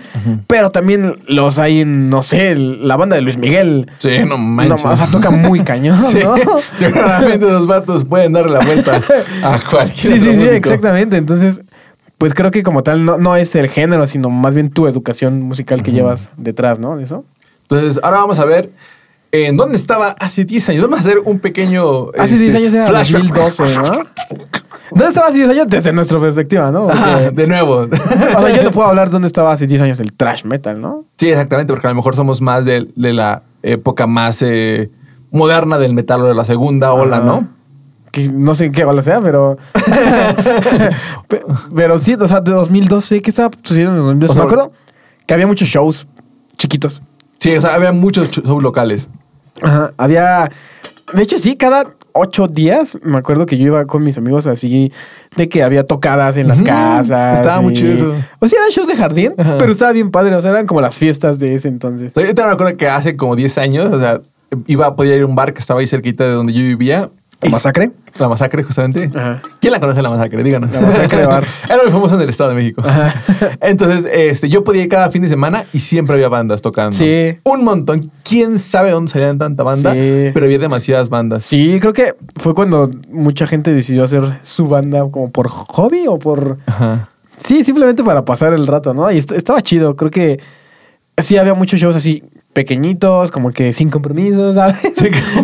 [SPEAKER 2] pero también los hay en, no sé, la banda de Luis Miguel.
[SPEAKER 1] Sí, no
[SPEAKER 2] No,
[SPEAKER 1] manches.
[SPEAKER 2] o sea, toca muy cañón,
[SPEAKER 1] Sí,
[SPEAKER 2] ¿no?
[SPEAKER 1] seguramente esos vatos pueden darle la vuelta a cualquier
[SPEAKER 2] Sí, sí, sí, exactamente. Entonces, pues creo que como tal no, no es el género, sino más bien tu educación musical que llevas detrás, ¿no? De eso.
[SPEAKER 1] Entonces, ahora vamos a ver en dónde estaba hace 10 años. Vamos a hacer un pequeño.
[SPEAKER 2] Hace
[SPEAKER 1] este,
[SPEAKER 2] 10 años era
[SPEAKER 1] flashback.
[SPEAKER 2] 2012, ¿no? ¿Dónde estaba hace 10 años? Desde nuestra perspectiva, ¿no? Porque-
[SPEAKER 1] Ajá, de nuevo.
[SPEAKER 2] o sea, yo no puedo hablar dónde estaba hace 10 años el trash metal, ¿no?
[SPEAKER 1] sí, exactamente, porque a lo mejor somos más de, de la época más eh, moderna del metal o de la segunda ola,
[SPEAKER 2] Ajá.
[SPEAKER 1] ¿no?
[SPEAKER 2] Que no sé en qué ola sea, pero. Pe- pero sí, o sea, de 2012, ¿qué estaba sucediendo en 2012?
[SPEAKER 1] O sea,
[SPEAKER 2] Me acuerdo que había muchos shows chiquitos.
[SPEAKER 1] Sí, o sea, había muchos shows locales.
[SPEAKER 2] Ajá, había. De hecho, sí, cada ocho días me acuerdo que yo iba con mis amigos así, de que había tocadas en las casas.
[SPEAKER 1] estaba muy
[SPEAKER 2] y-
[SPEAKER 1] chido eso.
[SPEAKER 2] O sea, eran shows de jardín,
[SPEAKER 1] Ajá.
[SPEAKER 2] pero estaba bien padre. O sea, eran como las fiestas de ese entonces.
[SPEAKER 1] Yo también me acuerdo que hace como 10 años, o sea, iba a poder ir a un bar que estaba ahí cerquita de donde yo vivía
[SPEAKER 2] ¿La masacre?
[SPEAKER 1] La masacre, justamente.
[SPEAKER 2] Ajá.
[SPEAKER 1] ¿Quién la conoce la masacre? Díganos.
[SPEAKER 2] La masacre de bar.
[SPEAKER 1] Era muy famosa en el Estado de México. Entonces, este, yo podía ir cada fin de semana y siempre había bandas tocando.
[SPEAKER 2] Sí.
[SPEAKER 1] Un montón. ¿Quién sabe dónde salían tanta banda?
[SPEAKER 2] Sí.
[SPEAKER 1] Pero había demasiadas bandas.
[SPEAKER 2] Sí, creo que fue cuando mucha gente decidió hacer su banda como por hobby o por...
[SPEAKER 1] Ajá.
[SPEAKER 2] Sí, simplemente para pasar el rato, ¿no? Y est- estaba chido. Creo que sí había muchos shows así pequeñitos, como que sin compromisos, ¿sabes?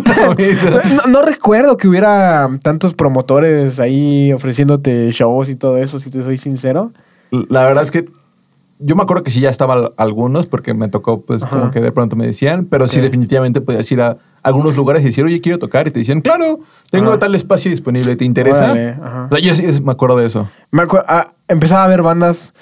[SPEAKER 1] Compromiso.
[SPEAKER 2] No, no recuerdo que hubiera tantos promotores ahí ofreciéndote shows y todo eso, si te soy sincero.
[SPEAKER 1] La verdad es que yo me acuerdo que sí ya estaban algunos porque me tocó, pues,
[SPEAKER 2] Ajá.
[SPEAKER 1] como que de pronto me decían, pero sí definitivamente podías ir a algunos lugares y decir, oye, quiero tocar. Y te decían, claro, tengo
[SPEAKER 2] Ajá.
[SPEAKER 1] tal espacio disponible, ¿te interesa?
[SPEAKER 2] Órale.
[SPEAKER 1] O sea, yo sí me acuerdo de eso.
[SPEAKER 2] Me acuerdo, ah, empezaba a ver bandas.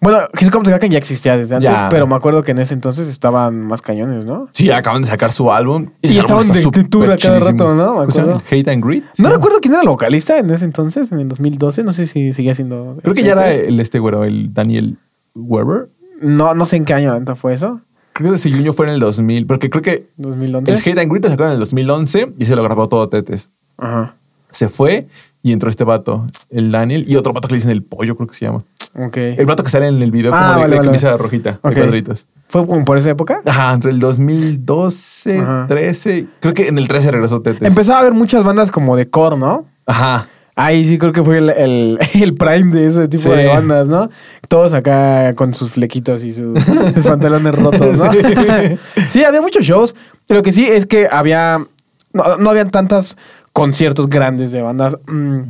[SPEAKER 2] Bueno, the Kraken ya existía desde antes,
[SPEAKER 1] Ya.
[SPEAKER 2] pero me acuerdo que en ese entonces estaban más cañones, ¿no?
[SPEAKER 1] Sí, acaban de sacar su álbum.
[SPEAKER 2] Y estaban de- tour a cada rato, ¿no? Me acuerdo.
[SPEAKER 1] Hate and Greed.
[SPEAKER 2] No recuerdo quién era el vocalista en ese entonces, en el 2012. No sé si seguía siendo.
[SPEAKER 1] Creo que ya era el este güero, el Daniel Weber.
[SPEAKER 2] No, no sé en qué año neta fue eso.
[SPEAKER 1] Creo que ese Junior fue en el 2000, porque creo que
[SPEAKER 2] 2011.
[SPEAKER 1] el Hate and Greed lo sacaron en el 2011 y se lo grabó todo Tetes.
[SPEAKER 2] Ajá.
[SPEAKER 1] Se fue y entró este vato, el Daniel, y otro vato que le dicen el pollo, creo que se llama.
[SPEAKER 2] Ok.
[SPEAKER 1] El vato que sale en el video
[SPEAKER 2] Ah,
[SPEAKER 1] como de,
[SPEAKER 2] vale,
[SPEAKER 1] de
[SPEAKER 2] vale,
[SPEAKER 1] camisa
[SPEAKER 2] vale.
[SPEAKER 1] rojita,
[SPEAKER 2] Ok.
[SPEAKER 1] de cuadritos.
[SPEAKER 2] ¿Fue como por esa época?
[SPEAKER 1] Ajá, entre el 2012,
[SPEAKER 2] Ajá.
[SPEAKER 1] 13. Creo que en el 13 regresó Tetes.
[SPEAKER 2] Empezaba a haber muchas bandas como de core, ¿no?
[SPEAKER 1] Ajá.
[SPEAKER 2] Ahí sí creo que fue el, el, el prime de ese tipo
[SPEAKER 1] Sí.
[SPEAKER 2] de bandas, ¿no? Todos acá con sus flequitos y sus, sus pantalones rotos, ¿no?
[SPEAKER 1] Sí.
[SPEAKER 2] sí, había muchos shows. Lo que sí es que había. No, no habían tantos conciertos grandes de bandas. mm,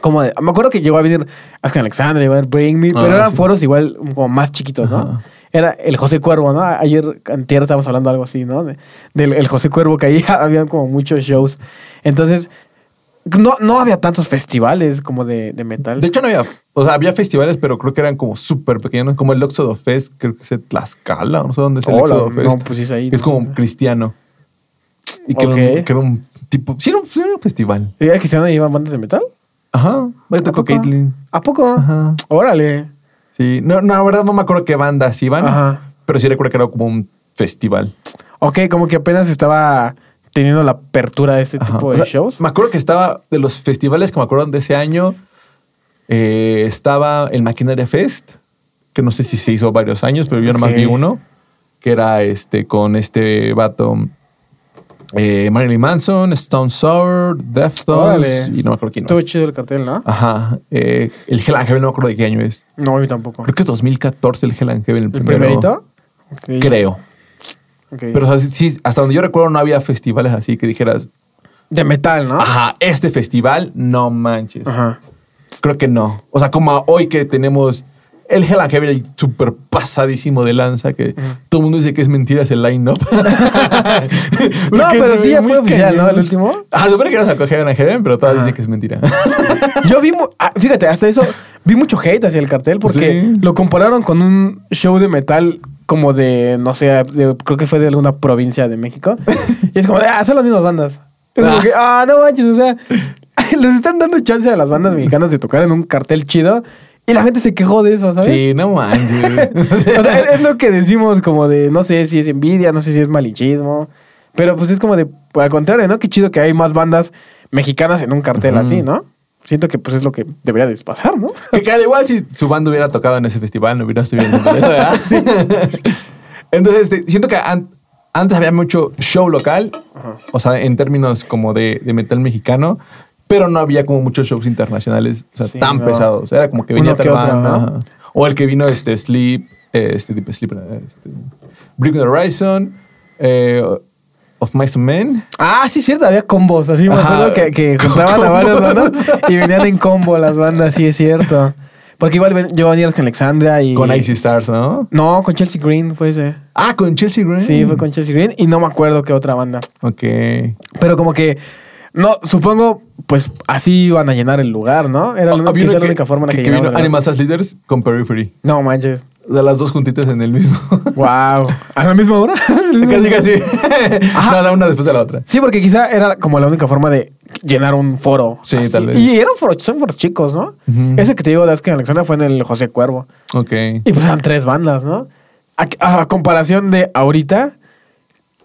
[SPEAKER 2] como de, me acuerdo que llegó a venir Ascan Alexander, llegó a Bring Me,
[SPEAKER 1] Ah,
[SPEAKER 2] pero eran
[SPEAKER 1] sí.
[SPEAKER 2] foros igual como más chiquitos, ¿no?
[SPEAKER 1] Ajá.
[SPEAKER 2] Era el José Cuervo, ¿no? Ayer, antier estábamos hablando algo así, ¿no? De- del el José Cuervo que ahí habían como muchos shows. Entonces, no, no había tantos festivales como de, de metal.
[SPEAKER 1] De hecho, no había. O sea, había festivales, pero creo que eran como súper pequeños, como el Oxodo Fest, creo que es en Tlaxcala, no sé dónde es el
[SPEAKER 2] Hola,
[SPEAKER 1] Oxodo Fest.
[SPEAKER 2] no, pues es ahí,
[SPEAKER 1] Es como cristiano. Y que, era,
[SPEAKER 2] Ok.
[SPEAKER 1] un, que era un tipo. Sí, era un, era un festival.
[SPEAKER 2] ¿Era que se iban bandas de metal?
[SPEAKER 1] Ajá.
[SPEAKER 2] ¿A
[SPEAKER 1] tocó? Caitlyn.
[SPEAKER 2] ¿A poco?
[SPEAKER 1] Ajá.
[SPEAKER 2] Órale.
[SPEAKER 1] Sí. No, no, la verdad no me acuerdo qué bandas iban.
[SPEAKER 2] Ajá.
[SPEAKER 1] Pero sí recuerdo que era como un festival.
[SPEAKER 2] Ok, como que apenas estaba teniendo la apertura de este
[SPEAKER 1] Ajá.
[SPEAKER 2] tipo
[SPEAKER 1] O
[SPEAKER 2] de
[SPEAKER 1] sea,
[SPEAKER 2] shows.
[SPEAKER 1] Me acuerdo que estaba de los festivales que me acuerdo de ese año. eh, estaba el Maquinaria Fest, que no sé si se hizo varios años, pero yo nomás vi uno, que era este con este vato. Eh, Marilyn Manson, Stone Sour, Deftones
[SPEAKER 2] Órale.
[SPEAKER 1] y no me acuerdo quién
[SPEAKER 2] Estuvo
[SPEAKER 1] más.
[SPEAKER 2] chido el cartel, ¿no?
[SPEAKER 1] Ajá. eh, el Hell and Heaven no me acuerdo de qué año es.
[SPEAKER 2] No, mí tampoco.
[SPEAKER 1] Creo que es 2014 el Hell and Heaven. El,
[SPEAKER 2] ¿El
[SPEAKER 1] primero.
[SPEAKER 2] primerito?
[SPEAKER 1] Creo. Pero o sea, sí, hasta donde yo recuerdo no había festivales así que dijeras,
[SPEAKER 2] de metal, ¿no?
[SPEAKER 1] ajá, este festival, no manches.
[SPEAKER 2] Ajá.
[SPEAKER 1] Creo que no. O sea, como hoy que tenemos el Hell and Heaven, el super pasadísimo de lanza, que todo el mundo dice que es mentira ese line-up.
[SPEAKER 2] No, pero sí ya fue oficial, ¿no? El último.
[SPEAKER 1] Ah, supone que no sacó Heaven and Heaven, pero todas
[SPEAKER 2] Ajá.
[SPEAKER 1] dicen que es mentira.
[SPEAKER 2] Yo vi, ah, fíjate, hasta eso, vi mucho hate hacia el cartel porque
[SPEAKER 1] Sí.
[SPEAKER 2] lo compararon con un show de metal como de, no sé, de- creo que fue de alguna provincia de México. y es como, de, ah, son las mismas bandas. Es como
[SPEAKER 1] Ah.
[SPEAKER 2] que, ah, no manches, o sea, les están dando chance a las bandas mexicanas de tocar en un cartel chido y la gente se quejó de eso, ¿sabes?
[SPEAKER 1] sí, no manches.
[SPEAKER 2] O sea, es, es lo que decimos como de, no sé si es envidia, no sé si es malinchismo, pero pues es como de, al contrario, ¿no? Qué chido que hay más bandas mexicanas en un cartel así, ¿no? Siento que pues es lo que debería de pasar, ¿no?
[SPEAKER 1] Que, al igual si su banda hubiera tocado en ese festival, no hubiera eso, ¿verdad? Entonces, este, siento que an- antes había mucho show local, o sea, en términos como de, de metal mexicano, pero no había como muchos shows internacionales, o sea,
[SPEAKER 2] Sí,
[SPEAKER 1] tan
[SPEAKER 2] no.
[SPEAKER 1] pesados. Era como que venía
[SPEAKER 2] Uno que
[SPEAKER 1] tal
[SPEAKER 2] otro,
[SPEAKER 1] banda,
[SPEAKER 2] ¿no?
[SPEAKER 1] O el que vino este Sleep, eh, este tipo Sleep, eh, este, the Horizon, eh, Of Mice and Men.
[SPEAKER 2] Ah, sí, cierto, había combos, así me acuerdo que, que juntaban a varias bandas y venían en combo las bandas, sí es cierto. Porque igual yo venía con Alexandria y...
[SPEAKER 1] Con Icy Stars, ¿no?
[SPEAKER 2] No, con Chelsea Green fue ese.
[SPEAKER 1] Ah, con Chelsea Green.
[SPEAKER 2] Sí, fue con Chelsea Green y no me acuerdo qué otra banda.
[SPEAKER 1] Ok.
[SPEAKER 2] Pero como que, no, supongo, pues así iban a llenar el lugar, ¿no? Era la,
[SPEAKER 1] Ah,
[SPEAKER 2] única- la única forma en la que,
[SPEAKER 1] que, que vino
[SPEAKER 2] el lugar.
[SPEAKER 1] Animal as Leaders con Periphery.
[SPEAKER 2] No manches.
[SPEAKER 1] De las dos juntitas en el mismo.
[SPEAKER 2] Wow. ¿A la misma hora?
[SPEAKER 1] casi, casi.
[SPEAKER 2] Ajá.
[SPEAKER 1] No, la una después de la otra.
[SPEAKER 2] Sí, porque quizá era como la única forma de llenar un foro.
[SPEAKER 1] Sí,
[SPEAKER 2] así.
[SPEAKER 1] tal vez.
[SPEAKER 2] Y eran foros, son foros chicos, ¿no? Ese que te digo de Asken Alexandria fue en el José Cuervo.
[SPEAKER 1] Ok.
[SPEAKER 2] Y pues eran tres bandas, ¿no? A, a comparación de ahorita,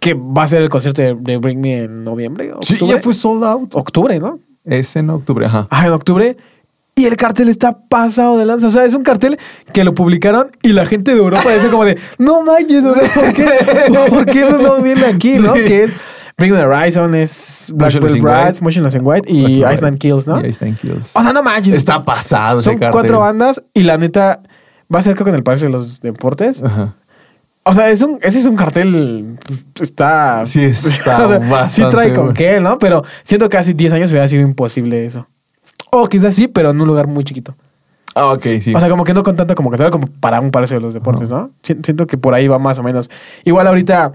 [SPEAKER 2] que va a ser el concierto de, de Bring Me en noviembre.
[SPEAKER 1] Sí, ya fue sold out.
[SPEAKER 2] Octubre, ¿no?
[SPEAKER 1] Es en octubre, ajá.
[SPEAKER 2] Ah, en octubre. Y el cartel está pasado de lanza. O sea, es un cartel que lo publicaron y la gente de Europa dice como de, no manches, o sea, ¿por qué, ¿por qué eso no viene aquí, no?
[SPEAKER 1] Sí.
[SPEAKER 2] Que es Bring the Horizon, es Black
[SPEAKER 1] Motionless
[SPEAKER 2] Brides. Motionless in White y
[SPEAKER 1] Black
[SPEAKER 2] Iceland Kills, ¿no?
[SPEAKER 1] Y Iceland Kills.
[SPEAKER 2] O sea, no manches.
[SPEAKER 1] Está pasado ese
[SPEAKER 2] Son
[SPEAKER 1] cartel.
[SPEAKER 2] cuatro bandas y la neta va a ser creo que en el Palacio de los Deportes.
[SPEAKER 1] Ajá.
[SPEAKER 2] O sea, es un, ese es un cartel. Está.
[SPEAKER 1] Sí, está
[SPEAKER 2] o sea, Sí
[SPEAKER 1] bastante
[SPEAKER 2] trae con qué, ¿no? Pero siento que hace 10 años hubiera sido imposible eso. O quizás sí, pero en un lugar muy chiquito.
[SPEAKER 1] Ah, ok, sí.
[SPEAKER 2] O sea, como que no con tanta convocatoria como para un Palacio de los Deportes, ¿no? Si- Siento que por ahí va más o menos. Igual ahorita,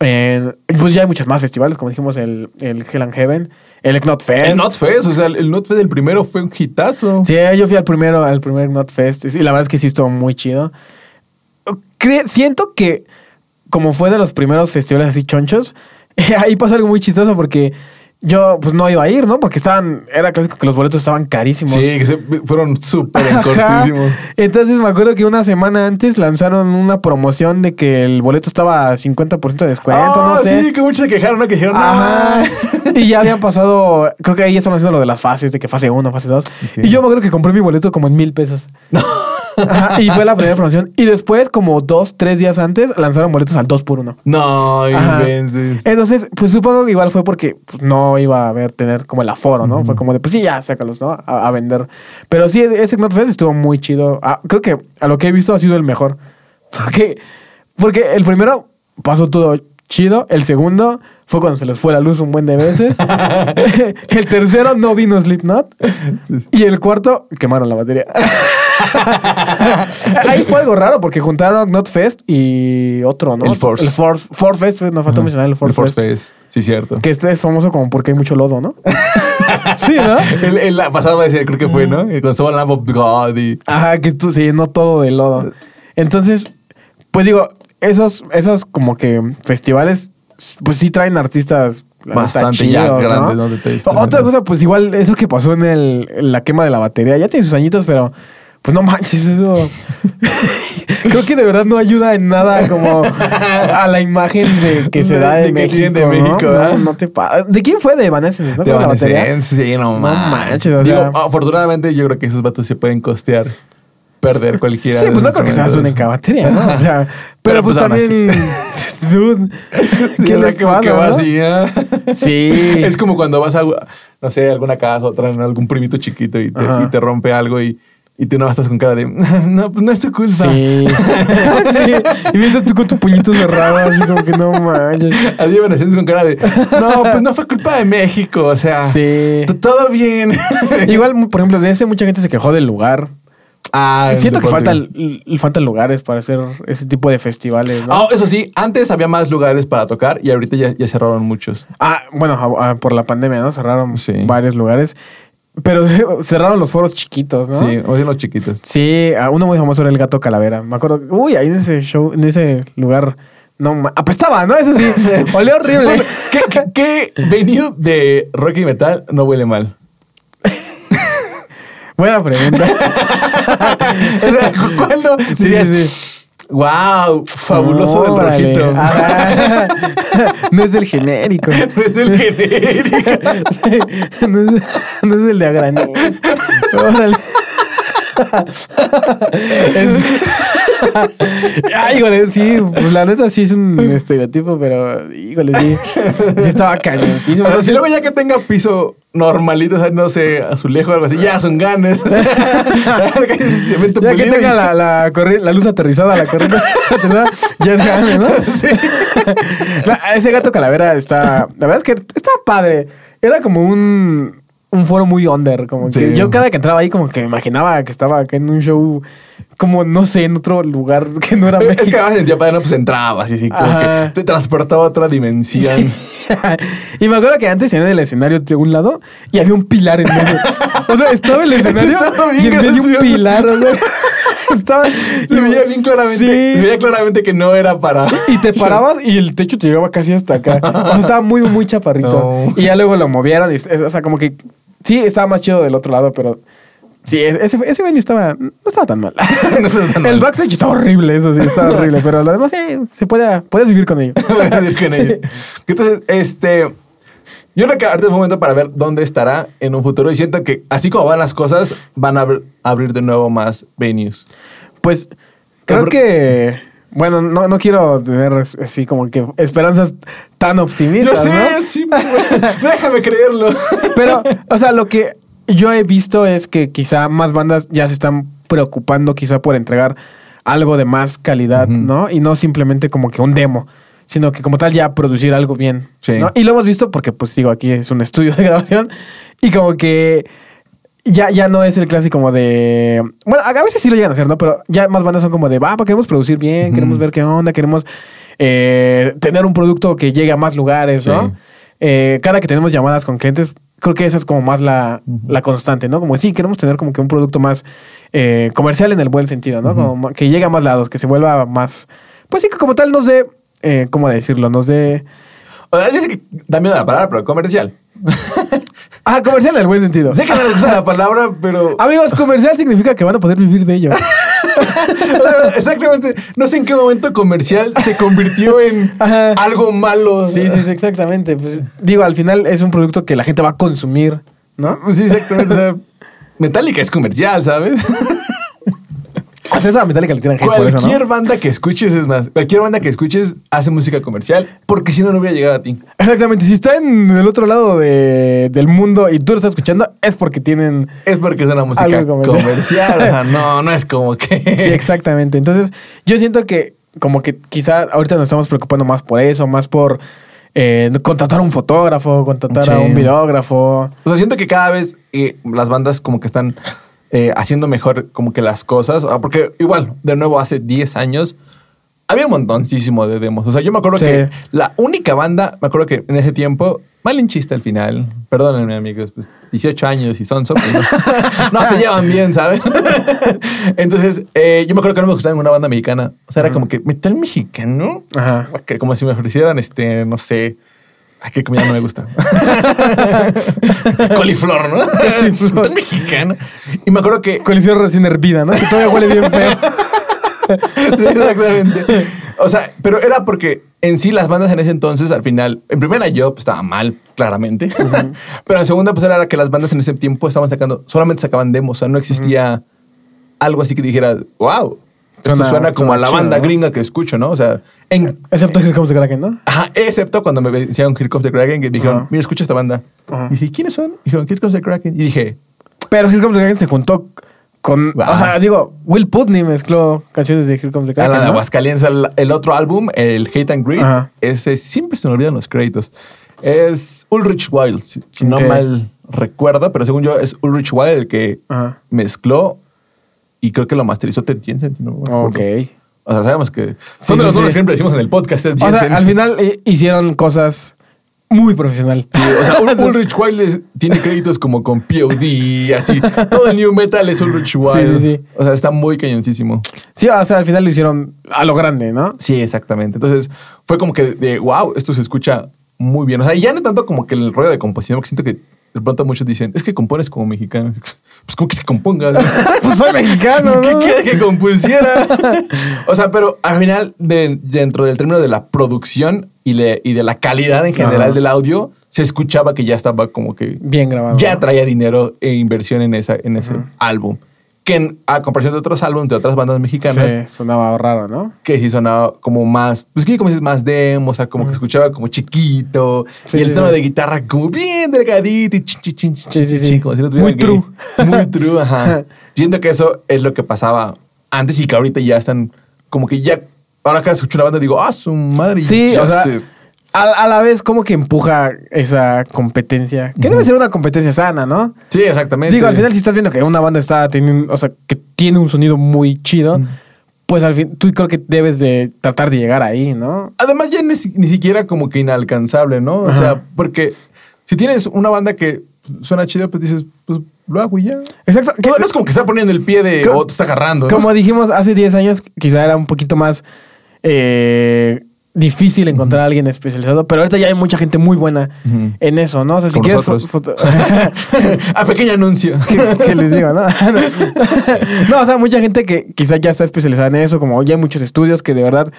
[SPEAKER 2] eh, pues ya hay muchos más festivales, como dijimos, el, el Hell and Heaven, el Knot Fest.
[SPEAKER 1] el Not Fest, o sea, el Not Fest del primero fue un hitazo.
[SPEAKER 2] Sí, yo fui al primero, al primer Not Fest y la verdad es que sí estuvo muy chido. Cre- siento que como fue de los primeros festivales así chonchos, ahí pasó algo muy chistoso porque yo pues no iba a ir, ¿no? Porque estaban, era clásico que los boletos estaban carísimos.
[SPEAKER 1] Sí, que se- fueron súper cortísimos.
[SPEAKER 2] Entonces me acuerdo que una semana antes lanzaron una promoción de que el boleto estaba a 50% de descuento,
[SPEAKER 1] Ah,
[SPEAKER 2] no sé.
[SPEAKER 1] sí, que muchos se quejaron, ¿no? Que dijeron,
[SPEAKER 2] Ajá.
[SPEAKER 1] no.
[SPEAKER 2] y ya habían pasado, creo que ahí ya estaban haciendo lo de las fases, de que fase 1, fase 2.
[SPEAKER 1] Ok.
[SPEAKER 2] Y yo me acuerdo que compré mi boleto como en mil pesos. Ajá, y fue la primera promoción. Y después, como dos, tres días antes, lanzaron boletos al 2 por 1
[SPEAKER 1] No, inventes.
[SPEAKER 2] Entonces, pues supongo que igual fue porque pues, no iba a haber tener como el aforo, ¿no? Fue como de, pues sí, ya, sácalos, ¿no? A, a vender. Pero sí, ese Knot Fest estuvo muy chido. Ah, creo que a lo que he visto ha sido el mejor. Porque, porque el primero pasó todo chido. El segundo fue cuando se les fue la luz un buen de veces. el tercero no vino Slipknot. Y el cuarto quemaron la batería. Ahí fue algo raro porque juntaron Knot Fest y otro, ¿no?
[SPEAKER 1] El Force.
[SPEAKER 2] El Force, Force Fest, nos faltó mencionar el Force,
[SPEAKER 1] el Force
[SPEAKER 2] Fest.
[SPEAKER 1] Fest. Sí, cierto.
[SPEAKER 2] Que este es famoso como porque hay mucho lodo, ¿no? sí, ¿no?
[SPEAKER 1] El, el pasado ese creo que fue, ¿no? Cuando estaba Lamb of God y...
[SPEAKER 2] Ajá, que tú se llenó todo de lodo. Entonces, pues digo, esos, esos como que festivales, pues sí traen artistas la
[SPEAKER 1] Bastante ya grandes, ¿no?
[SPEAKER 2] Otra cosa, pues igual eso que pasó en, el, en la quema de la batería, ya tiene sus añitos, pero pues no manches, eso. Creo que de verdad no ayuda en nada como a la imagen de que se
[SPEAKER 1] De-
[SPEAKER 2] da de,
[SPEAKER 1] de que
[SPEAKER 2] México.
[SPEAKER 1] de
[SPEAKER 2] ¿no?
[SPEAKER 1] México,
[SPEAKER 2] no, no te ¿De quién fue? De Evanescence, ¿no?
[SPEAKER 1] De. Evanescence, sí, no,
[SPEAKER 2] No
[SPEAKER 1] manches. Digo, afortunadamente yo creo que esos vatos se pueden costear perder cualquiera
[SPEAKER 2] Sí, pues no creo que seas una
[SPEAKER 1] instrumentos.
[SPEAKER 2] batería, ¿no? O sea, pero,
[SPEAKER 1] Pero,
[SPEAKER 2] pues,
[SPEAKER 1] pues, aún
[SPEAKER 2] también. Dude.
[SPEAKER 1] Sí,
[SPEAKER 2] ¿Qué les
[SPEAKER 1] como que
[SPEAKER 2] pasa,
[SPEAKER 1] va
[SPEAKER 2] no?
[SPEAKER 1] así, ¿eh?
[SPEAKER 2] Sí.
[SPEAKER 1] Es como cuando vas a, no sé, alguna casa o traen algún primito chiquito y te,
[SPEAKER 2] Ajá.
[SPEAKER 1] y te rompe algo y, y tú no estás con cara de, no, pues no es tu culpa.
[SPEAKER 2] Sí. sí. Y mientras tú con tu puñito cerrado, así como que no manches.
[SPEAKER 1] Así me con cara de, no, pues no fue culpa de México, o sea,
[SPEAKER 2] Sí.
[SPEAKER 1] todo bien.
[SPEAKER 2] Igual, por ejemplo, de ese mucha gente se quejó del lugar.
[SPEAKER 1] Ah,
[SPEAKER 2] Siento que faltan, faltan lugares para hacer ese tipo de festivales, ¿no?
[SPEAKER 1] Ah, eso sí, antes había más lugares para tocar y ahorita ya, ya cerraron muchos.
[SPEAKER 2] Ah, bueno, a- a- por la pandemia, ¿no? Cerraron
[SPEAKER 1] Sí.
[SPEAKER 2] varios lugares. Pero cerraron los foros chiquitos, ¿no?
[SPEAKER 1] Sí, o bien los chiquitos.
[SPEAKER 2] Sí, uno muy famoso era el gato calavera. Me acuerdo, uy, ahí en ese show, en ese lugar, no apestaba, ¿no? Eso sí, olía horrible.
[SPEAKER 1] ¿Qué, qué, qué venue de rock y metal no huele mal?
[SPEAKER 2] Buena pregunta.
[SPEAKER 1] O sea, ¿cuándo dirías,
[SPEAKER 2] sí,
[SPEAKER 1] wow, fabuloso del
[SPEAKER 2] Órale.
[SPEAKER 1] rojito?
[SPEAKER 2] No es del genérico.
[SPEAKER 1] No es el genérico.
[SPEAKER 2] No es, no es el de a. Órale. Es- Ay, híjole, sí, pues la neta sí es un estereotipo, pero híjole, sí. Sí estaba cañoncísimo.
[SPEAKER 1] Pero si luego ya que tenga piso normalito, o sea, no sé, azulejo o algo así, ya son ganes.
[SPEAKER 2] Ya que tenga
[SPEAKER 1] y-
[SPEAKER 2] la, la, corri- la luz aterrizada, la corriente aterrizada, ya es grande, ¿no? No, ese gato calavera está. La verdad es que está padre. Era como un, un foro muy under. Como
[SPEAKER 1] Sí.
[SPEAKER 2] que yo cada que entraba ahí, como que me imaginaba que estaba acá en un show, como no sé, en otro lugar que no era
[SPEAKER 1] Es
[SPEAKER 2] México.
[SPEAKER 1] que además padre, no, pues entrabas y así, como
[SPEAKER 2] Ajá.
[SPEAKER 1] que te transportaba a otra dimensión.
[SPEAKER 2] y me acuerdo que antes tenían el escenario de un lado y había un pilar en medio. O sea, estaba el escenario y en medio un
[SPEAKER 1] gracioso.
[SPEAKER 2] pilar. O sea, estaba,
[SPEAKER 1] Se veía bien claramente,
[SPEAKER 2] Sí.
[SPEAKER 1] se veía claramente que no era para.
[SPEAKER 2] Y te parabas y el techo te llegaba casi hasta acá. O sea, estaba muy, muy chaparrito.
[SPEAKER 1] No.
[SPEAKER 2] Y ya luego lo movieron. y, o sea, como que sí, estaba más chido del otro lado, pero Sí, ese, ese venue estaba, no estaba tan mal.
[SPEAKER 1] No estaba tan
[SPEAKER 2] El
[SPEAKER 1] mal.
[SPEAKER 2] backstage estaba horrible, eso sí, estaba horrible. Pero lo demás, sí, se puede, puedes vivir con ello.
[SPEAKER 1] A decir con ello. Entonces, este. Yo creo que ahorita es un momento para ver dónde estará en un futuro. Y siento que así como van las cosas, van a abr- abrir de nuevo más venues.
[SPEAKER 2] Pues creo
[SPEAKER 1] Pero-
[SPEAKER 2] que. Bueno, no, no quiero tener así como que esperanzas tan
[SPEAKER 1] Yo
[SPEAKER 2] optimistas.
[SPEAKER 1] sé,
[SPEAKER 2] ¿no?
[SPEAKER 1] sí, déjame creerlo.
[SPEAKER 2] Pero, o sea, lo que yo he visto es que quizá más bandas ya se están preocupando quizá por entregar algo de más calidad. ¿no? Y no simplemente como que un demo, sino que como tal ya producir algo bien.
[SPEAKER 1] Sí.
[SPEAKER 2] ¿no? Y lo hemos visto porque, pues digo, aquí es un estudio de grabación y como que ya, ya no es el clásico como de... Bueno, a veces sí lo llegan a hacer, ¿no? Pero ya más bandas son como de, va, pues queremos producir bien, queremos ver qué onda, queremos eh, tener un producto que llegue a más lugares, ¿no?
[SPEAKER 1] Sí.
[SPEAKER 2] Eh, cada que tenemos llamadas con clientes, creo que esa es como más la, la constante, ¿no? Como sí, queremos tener como que un producto más eh, comercial en el buen sentido, ¿no? Como que llegue a más lados, que se vuelva más... Pues sí, que como tal nos dé... Eh, ¿Cómo decirlo? Nos dé...
[SPEAKER 1] O sea, dice que da miedo la palabra, pero comercial.
[SPEAKER 2] Ah, comercial en el buen sentido.
[SPEAKER 1] sé que no gusta la palabra, pero.
[SPEAKER 2] Amigos, comercial significa que van a poder vivir de ello.
[SPEAKER 1] Exactamente. No sé en qué momento comercial se convirtió en
[SPEAKER 2] Ajá.
[SPEAKER 1] algo malo.
[SPEAKER 2] Sí, sí, sí, exactamente. Pues digo, al final es un producto que la gente va a consumir, ¿no?
[SPEAKER 1] Sí, exactamente. O sea, Metallica es comercial, ¿sabes?
[SPEAKER 2] Hasta esa Metallica le tiran hate por eso,
[SPEAKER 1] Cualquier
[SPEAKER 2] ¿no?
[SPEAKER 1] banda que escuches, es más, cualquier banda que escuches hace música comercial, porque si no, no hubiera llegado a ti.
[SPEAKER 2] Exactamente. Si está en el otro lado de- del mundo y tú lo estás escuchando, es porque tienen...
[SPEAKER 1] Es porque es una música
[SPEAKER 2] comercial.
[SPEAKER 1] no, no es como que.
[SPEAKER 2] Sí, exactamente. Entonces, yo siento que como que quizá ahorita nos estamos preocupando más por eso, más por eh, contratar a un fotógrafo, contratar
[SPEAKER 1] Sí.
[SPEAKER 2] a un videógrafo.
[SPEAKER 1] O sea, siento que cada vez eh, las bandas como que están eh, haciendo mejor como que las cosas. Ah, Porque igual, de nuevo, hace 10 años había un montoncísimo de demos. O sea, yo me acuerdo
[SPEAKER 2] Sí.
[SPEAKER 1] que la única banda, me acuerdo que en ese tiempo, malinchista al final, perdónenme amigos, pues 18 años y son pues, no, no se llevan bien, ¿sabes? Entonces, eh, yo me acuerdo que no me gustaba ninguna banda mexicana. O sea, era como que metal mexicano.
[SPEAKER 2] Ajá.
[SPEAKER 1] Que como si me ofrecieran, este, no sé. Ay, qué comida no me gusta. Coliflor, ¿no? Metal mexicano. Y me acuerdo que
[SPEAKER 2] Coliflor recién hervida, ¿no? Que todavía huele bien feo.
[SPEAKER 1] Exactamente. O sea, pero era porque en sí las bandas en ese entonces, al final, en primera yo pues, estaba mal, claramente. pero en segunda, pues era que las bandas en ese tiempo estaban sacando, solamente sacaban demos. O sea, no existía algo así que dijera, wow. Esto
[SPEAKER 2] Suena-
[SPEAKER 1] suena, como
[SPEAKER 2] suena
[SPEAKER 1] a la
[SPEAKER 2] chido,
[SPEAKER 1] banda
[SPEAKER 2] ¿no?
[SPEAKER 1] gringa que escucho, ¿no? O sea, en,
[SPEAKER 2] Excepto Here Comes the Kraken, ¿no?
[SPEAKER 1] Ajá, excepto cuando me decían Here Comes the Kraken, que dijeron,
[SPEAKER 2] Ajá.
[SPEAKER 1] mira, escucha esta banda. Y dije, ¿quiénes son? Dijeron, Here Comes the Kraken. Y dije,
[SPEAKER 2] Pero Here Comes the Kraken se juntó con...
[SPEAKER 1] Wow.
[SPEAKER 2] O sea, digo, Will Putney mezcló canciones de Here Comes the
[SPEAKER 1] a
[SPEAKER 2] Kraken,
[SPEAKER 1] la de
[SPEAKER 2] ¿no?
[SPEAKER 1] Aguascalientes, el, otro álbum, el Hate and Greed,
[SPEAKER 2] Ajá.
[SPEAKER 1] ese siempre se me olvidan los créditos. Es Ulrich Wild, si, no mal recuerdo, pero según yo es Ulrich Wild el que
[SPEAKER 2] Ajá.
[SPEAKER 1] mezcló y creo que lo masterizó Ted Jensen. no me.
[SPEAKER 2] Ok.
[SPEAKER 1] O sea, sabemos que
[SPEAKER 2] Sí,
[SPEAKER 1] son de
[SPEAKER 2] sí,
[SPEAKER 1] los
[SPEAKER 2] sí.
[SPEAKER 1] que siempre decimos en el podcast,
[SPEAKER 2] O sea, al final eh, hicieron cosas muy profesional.
[SPEAKER 1] Sí, o sea, Ul- Ulrich Wild tiene créditos como con POD, así. Todo el new metal es Ulrich Wild.
[SPEAKER 2] Sí, sí, sí.
[SPEAKER 1] O sea, está muy cañoncísimo.
[SPEAKER 2] Sí, o sea, al final lo hicieron a lo grande, ¿no?
[SPEAKER 1] Sí, exactamente. Entonces, fue como que de, wow, esto se escucha muy bien. O sea, y ya no tanto como que el rollo de composición, porque siento que de pronto muchos dicen, es que compones como mexicano. Pues como que se componga.
[SPEAKER 2] pues soy mexicano,
[SPEAKER 1] ¿Qué
[SPEAKER 2] ¿no?
[SPEAKER 1] quiere que compusiera? o sea, pero al final, de- dentro del término de la producción y, le- y de la calidad en general
[SPEAKER 2] Ajá.
[SPEAKER 1] del audio, se escuchaba que ya estaba como que
[SPEAKER 2] Bien grabado.
[SPEAKER 1] ya traía dinero e inversión en, esa, en ese álbum. Que a comparación de otros álbumes de otras bandas mexicanas,
[SPEAKER 2] Sí, sonaba raro, ¿no?
[SPEAKER 1] que sí sonaba como más, pues que como dices, más demo, o sea, como que escuchaba como chiquito,
[SPEAKER 2] Sí,
[SPEAKER 1] y el
[SPEAKER 2] sí,
[SPEAKER 1] tono de guitarra como bien delgadito y chin, chin, chin, como si no
[SPEAKER 2] Muy
[SPEAKER 1] aquí. Muy true, ajá. Siento que eso es lo que pasaba antes y que ahorita ya están como que ya, ahora que escucho una banda digo, ah, su madre.
[SPEAKER 2] Sí, o sea. A, a la vez como que empuja esa competencia, que debe ser una competencia sana, ¿no?
[SPEAKER 1] Sí, exactamente.
[SPEAKER 2] Digo, al final si estás viendo que una banda está teniendo, o sea, que tiene un sonido muy chido, pues al fin, tú creo que debes de tratar de llegar ahí, ¿no?
[SPEAKER 1] Además, ya ni, si- ni siquiera como que inalcanzable, ¿no? O
[SPEAKER 2] Ajá.
[SPEAKER 1] sea, porque si tienes una banda que suena chida, pues dices, pues lo hago y ya.
[SPEAKER 2] Exacto.
[SPEAKER 1] No, no es como que está poniendo el pie de o te está agarrando. ¿no?
[SPEAKER 2] Como dijimos hace 10 años, quizá era un poquito más eh, difícil encontrar a alguien especializado, pero ahorita ya hay mucha gente muy buena
[SPEAKER 1] Ujú.
[SPEAKER 2] en eso, ¿no? O sea, si
[SPEAKER 1] Como
[SPEAKER 2] quieres fo-
[SPEAKER 1] nosotros.
[SPEAKER 2] foto-
[SPEAKER 1] A pequeño anuncio.
[SPEAKER 2] que, que les digo, ¿no? no, o sea, mucha gente que quizás ya está especializada en eso, como ya hay muchos estudios que de verdad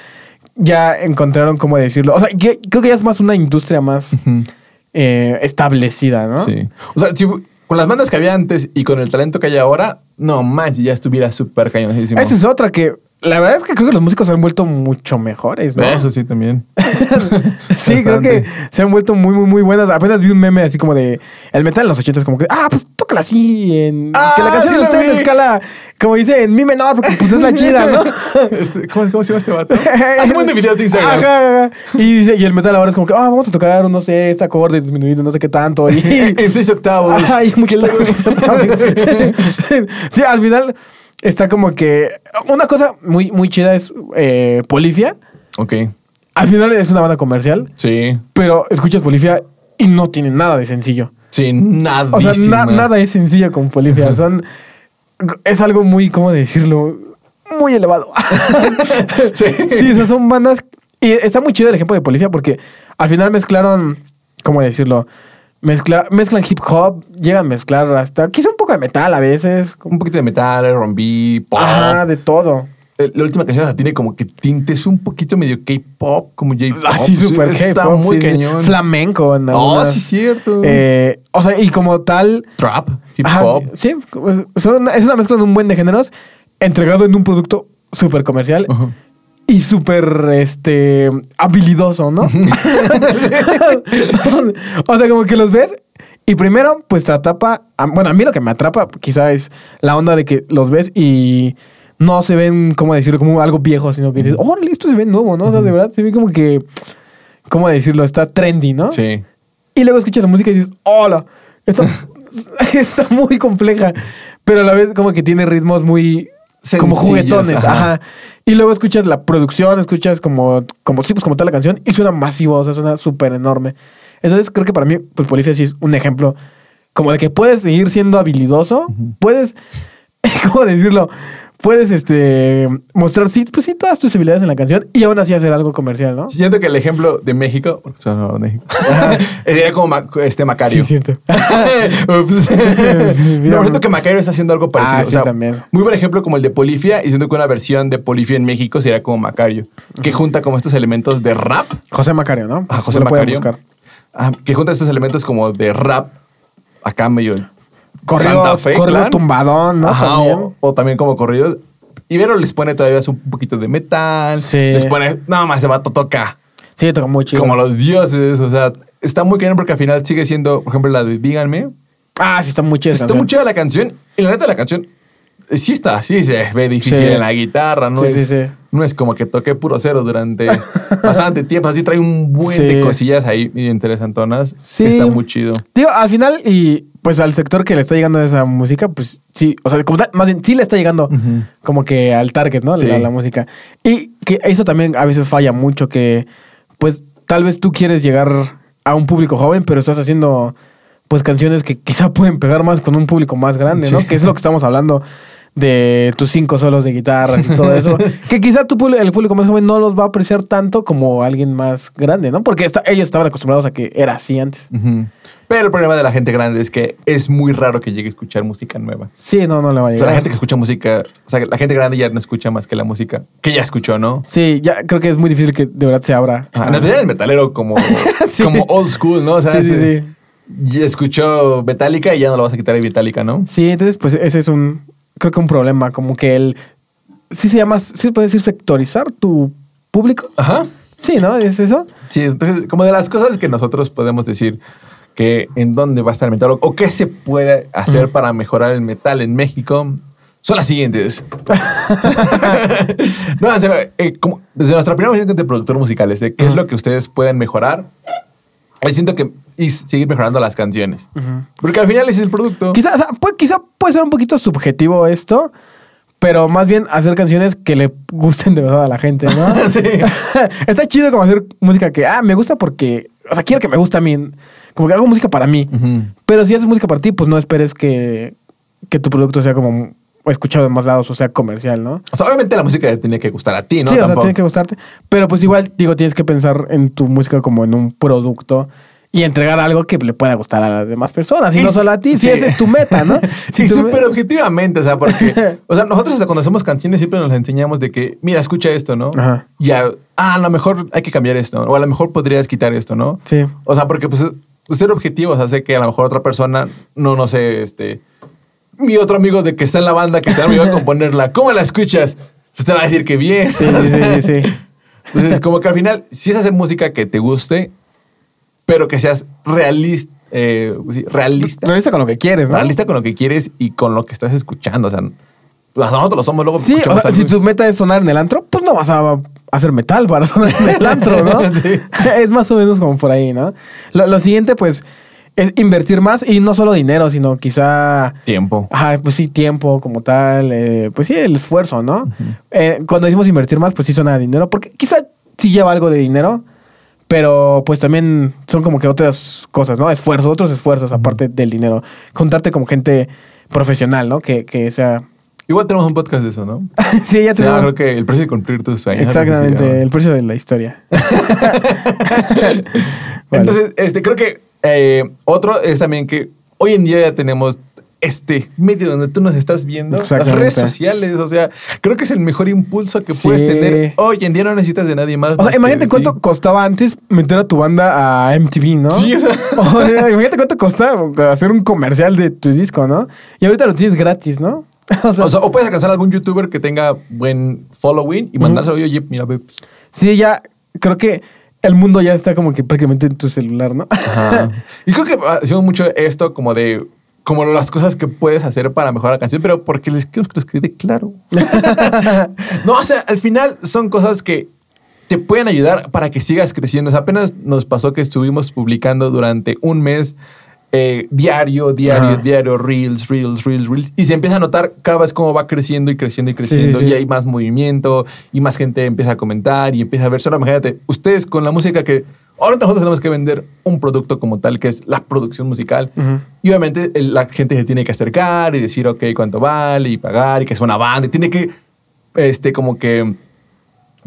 [SPEAKER 2] ya encontraron cómo decirlo. O sea, que- creo que ya es más una industria más eh, establecida, ¿no?
[SPEAKER 1] Sí. O sea, si, con las bandas que había antes y con el talento que hay ahora, no manches, ya estuviera súper cañonísimo.
[SPEAKER 2] Esa es otra que la verdad es que creo que los músicos se han vuelto mucho mejores, ¿no?
[SPEAKER 1] Eso sí también.
[SPEAKER 2] Sí, creo que se han vuelto muy, muy, muy buenas. Apenas vi un meme así como de el metal en los 80 es como que, ah, pues tócala así. En,
[SPEAKER 1] Ah,
[SPEAKER 2] que la canción
[SPEAKER 1] sí
[SPEAKER 2] esté en escala, como dice, en mi menor, porque pues es la chida, ¿no?
[SPEAKER 1] Este, ¿cómo, cómo se llama este vato? Hace un de videos de Instagram.
[SPEAKER 2] Ajá, ajá. Y dice, y el metal ahora es como que, ah, vamos a tocar, no sé, este acorde disminuido, no sé qué tanto. Y,
[SPEAKER 1] en seis octavos.
[SPEAKER 2] Ajá, y mucho Sí, al final está como que. Una cosa muy, muy chida es eh, Polifia.
[SPEAKER 1] Ok.
[SPEAKER 2] Al final es una banda comercial,
[SPEAKER 1] Sí.
[SPEAKER 2] pero escuchas Polifia y no tiene nada de sencillo.
[SPEAKER 1] Sí, nada.
[SPEAKER 2] O sea, na- nada es sencillo con Polifia. Son. Es algo muy, ¿cómo decirlo? Muy elevado.
[SPEAKER 1] Sí.
[SPEAKER 2] Sí, o sea, son bandas. Y está muy chido el ejemplo de Polifia porque al final mezclaron, ¿cómo decirlo? Mezcla, mezclan hip hop, llegan a mezclar hasta quizá un poco de metal a veces.
[SPEAKER 1] Un poquito de metal, R&B, pop.
[SPEAKER 2] Ajá, de todo.
[SPEAKER 1] Eh, La última canción tiene como que tintes un poquito medio K-pop, como J-pop.
[SPEAKER 2] Así
[SPEAKER 1] Sí,
[SPEAKER 2] súper
[SPEAKER 1] Está
[SPEAKER 2] K-pop,
[SPEAKER 1] muy
[SPEAKER 2] sí,
[SPEAKER 1] cañón.
[SPEAKER 2] Flamenco en
[SPEAKER 1] Oh, sí, cierto.
[SPEAKER 2] Eh, o sea, y como tal.
[SPEAKER 1] Trap, hip
[SPEAKER 2] ajá,
[SPEAKER 1] hop.
[SPEAKER 2] sí, pues, son- es una mezcla de un buen de géneros entregado en un producto súper comercial. Y súper, este, habilidoso, ¿no? o sea, como que los ves y primero, pues te atrapa, bueno, a mí lo que me atrapa quizá es la onda de que los ves y no se ven, ¿cómo decirlo? Como algo viejo, sino que dices, órale, esto se ve nuevo, ¿no? O sea, de verdad se ve como que, ¿cómo decirlo? Está trendy, ¿no?
[SPEAKER 1] Sí.
[SPEAKER 2] Y luego escuchas la música y dices, hola, está, está muy compleja, pero a la vez como que tiene ritmos muy como juguetones,
[SPEAKER 1] ajá.
[SPEAKER 2] ajá. Y luego escuchas la producción, escuchas como, como, sí, pues como tal la canción y suena masivo, o sea, suena súper enorme. Entonces creo que para mí, pues Polifia sí es un ejemplo como de que puedes seguir siendo habilidoso, puedes, ¿cómo decirlo? Puedes este, mostrar, sí, pues sí, todas tus habilidades en la canción y aún así hacer algo comercial, ¿no?
[SPEAKER 1] Siento que el ejemplo de México, porque son de México, sería como Ma- este Macario.
[SPEAKER 2] Sí, cierto.
[SPEAKER 1] Ups. no, siento que Macario está haciendo algo parecido.
[SPEAKER 2] Ah,
[SPEAKER 1] o
[SPEAKER 2] sí,
[SPEAKER 1] sea,
[SPEAKER 2] también.
[SPEAKER 1] Muy buen ejemplo como el de Polifia, y siento que una versión de Polifia en México sería como Macario, que junta como estos elementos de rap.
[SPEAKER 2] José Macario, ¿no?
[SPEAKER 1] Ah, José Macario.
[SPEAKER 2] buscar.
[SPEAKER 1] Ah, que junta estos elementos como de rap, acá medio
[SPEAKER 2] Corrido,
[SPEAKER 1] Santa Fe,
[SPEAKER 2] corrido
[SPEAKER 1] clan.
[SPEAKER 2] tumbadón, ¿no?
[SPEAKER 1] Ajá,
[SPEAKER 2] También.
[SPEAKER 1] O, o también como corridos. Ibero les pone todavía un poquito de metal.
[SPEAKER 2] Sí.
[SPEAKER 1] Les pone, nada más se va toca
[SPEAKER 2] Sí, toca muy chido.
[SPEAKER 1] como los dioses. O sea, está muy cañón porque al final sigue siendo, por ejemplo, la de Díganme.
[SPEAKER 2] Ah, sí, está muy chida.
[SPEAKER 1] Está muy chida la canción. Y la neta, la canción sí está, sí se ve difícil
[SPEAKER 2] Sí.
[SPEAKER 1] en la guitarra. No,
[SPEAKER 2] Sí,
[SPEAKER 1] es,
[SPEAKER 2] sí, sí.
[SPEAKER 1] no es como que toqué puro cero durante bastante tiempo. Así trae un buen
[SPEAKER 2] Sí.
[SPEAKER 1] de cosillas ahí interesantonas.
[SPEAKER 2] Sí.
[SPEAKER 1] que Está muy chido.
[SPEAKER 2] Digo, al final, y pues al sector que le está llegando esa música, pues sí, o sea, como tal, más bien sí le está llegando como que al target, ¿no?
[SPEAKER 1] Sí.
[SPEAKER 2] La, la música. Y que eso también a veces falla mucho, que pues tal vez tú quieres llegar a un público joven, pero estás haciendo pues canciones que quizá pueden pegar más con un público más grande, ¿no?
[SPEAKER 1] Sí.
[SPEAKER 2] Que es lo que estamos hablando de tus cinco solos de guitarra y todo eso. que quizá tu público- el público más joven no los va a apreciar tanto como alguien más grande, ¿no? Porque está- ellos estaban acostumbrados a que era así antes.
[SPEAKER 1] Pero el problema de la gente grande es que es muy raro que llegue a escuchar música nueva.
[SPEAKER 2] Sí, no, no le va a
[SPEAKER 1] O sea,
[SPEAKER 2] llegar.
[SPEAKER 1] la gente que escucha música, o sea, la gente grande ya no escucha más que la música que ya escuchó, ¿no?
[SPEAKER 2] Sí, ya creo que es muy difícil que de verdad se abra.
[SPEAKER 1] En especial el metalero como,
[SPEAKER 2] Sí.
[SPEAKER 1] como old school, ¿no? O sea,
[SPEAKER 2] Sí, sí, sí.
[SPEAKER 1] ya escuchó Metallica y ya no lo vas a quitar de Metallica, ¿no?
[SPEAKER 2] Sí, entonces pues ese es un, creo que un problema, como que el, sí se llama, sí puede decir sectorizar tu público.
[SPEAKER 1] Ajá.
[SPEAKER 2] Sí, ¿no? ¿Es eso?
[SPEAKER 1] Sí, entonces, como de las cosas que nosotros podemos decir que en dónde va a estar el metal o, qué se puede hacer para mejorar el metal en México son las siguientes. no, en serio, eh, como- desde nuestra primera visión de productores musicales, de qué es lo que ustedes pueden mejorar, yo siento que y seguir mejorando las canciones. Porque al final es el producto.
[SPEAKER 2] Quizá, o sea, puede, quizá puede ser un poquito subjetivo esto, pero más bien hacer canciones que le gusten de verdad a la gente, ¿no?
[SPEAKER 1] Sí.
[SPEAKER 2] Está chido como hacer música que, ah, me gusta porque, o sea, quiero que me guste a mí, como que hago música para mí. Pero si haces música para ti, pues no esperes que, que tu producto sea como escuchado en más lados, o sea, comercial, ¿no?
[SPEAKER 1] O sea, obviamente la música tiene que gustar a ti, ¿no?
[SPEAKER 2] sí, o sea, tiene que gustarte. Pero pues igual, digo, tienes que pensar en tu música como en un producto y entregar algo que le pueda gustar a las demás personas y
[SPEAKER 1] Y
[SPEAKER 2] no solo a ti. Si esa es tu meta, ¿no?
[SPEAKER 1] Sí,
[SPEAKER 2] Si
[SPEAKER 1] súper
[SPEAKER 2] me-
[SPEAKER 1] objetivamente, o sea, porque, o sea, nosotros hasta cuando hacemos canciones siempre nos enseñamos de que, mira, escucha esto, ¿no?
[SPEAKER 2] Ajá.
[SPEAKER 1] Y a, ah, a lo mejor hay que cambiar esto, o a lo mejor podrías quitar esto, ¿no?
[SPEAKER 2] Sí.
[SPEAKER 1] O sea, porque pues pues, ser objetivos hace que a lo mejor otra persona, no, no sé, este, mi otro amigo de que está en la banda que me iba a componerla, ¿cómo la escuchas? Pues te va a decir que bien.
[SPEAKER 2] Sí, sí, sí, sí.
[SPEAKER 1] Entonces, como que al final, si es hacer música que te guste, pero que seas realista, eh, sí, realista.
[SPEAKER 2] Realiza con lo que quieres, ¿no?
[SPEAKER 1] realista con lo que quieres y con lo que estás escuchando. O sea, pues nosotros lo somos, luego
[SPEAKER 2] Sí, o sea, si tu meta es sonar en el antro, pues no vas a hacer metal para sonar en el antro, ¿no?
[SPEAKER 1] Sí.
[SPEAKER 2] Es más o menos como por ahí, ¿no? Lo, lo siguiente, pues, es invertir más y no solo dinero, sino quizá...
[SPEAKER 1] tiempo.
[SPEAKER 2] Ajá, pues sí, tiempo como tal, eh, pues sí, el esfuerzo, ¿no? Eh, cuando decimos invertir más, pues sí suena a dinero, porque quizá sí lleva algo de dinero, pero pues también son como que otras cosas, ¿no? Esfuerzos, otros esfuerzos aparte del dinero. Juntarte como gente profesional, ¿no? Que, que sea...
[SPEAKER 1] Igual tenemos un podcast de eso, ¿no?
[SPEAKER 2] sí, ya tenemos...
[SPEAKER 1] creo que el precio de cumplir tus sueños.
[SPEAKER 2] Exactamente, el precio de la historia.
[SPEAKER 1] Entonces, este, creo que eh, otro es también que hoy en día ya tenemos este medio donde tú nos estás viendo, las redes sociales, o sea, creo que es el mejor impulso que
[SPEAKER 2] Sí.
[SPEAKER 1] puedes tener. Hoy en día no necesitas de nadie más.
[SPEAKER 2] O sea, imagínate cuánto
[SPEAKER 1] ti.
[SPEAKER 2] costaba antes meter a tu banda a MTV, ¿no?
[SPEAKER 1] Sí, o sea.
[SPEAKER 2] O sea, imagínate cuánto costaba hacer un comercial de tu disco, ¿no? Y ahorita lo tienes gratis, ¿no? O sea,
[SPEAKER 1] O, sea, o puedes alcanzar a algún youtuber que tenga buen following y mandárselo, oye, mira, ve, pues,
[SPEAKER 2] sí, ya creo que el mundo ya está como que prácticamente en tu celular, ¿no?
[SPEAKER 1] Y creo que hacemos mucho esto como de como las cosas que puedes hacer para mejorar la canción, pero porque les quiero que les quede claro. no, o sea, al final son cosas que te pueden ayudar para que sigas creciendo. O sea, apenas nos pasó que estuvimos publicando durante un mes eh, diario, diario,
[SPEAKER 2] Ajá.
[SPEAKER 1] diario, reels, reels, reels, reels. Y se empieza a notar cada vez cómo va creciendo y creciendo y
[SPEAKER 2] Sí, sí,
[SPEAKER 1] creciendo.
[SPEAKER 2] sí.
[SPEAKER 1] Y hay más movimiento y más gente empieza a comentar y empieza a ver. Solo imagínate, ustedes con la música que ahora nosotros tenemos que vender un producto como tal, que es la producción musical.
[SPEAKER 2] Ujú.
[SPEAKER 1] Y obviamente la gente se tiene que acercar y decir, ok, cuánto vale y pagar y que es una banda. Y tiene que, este, como que,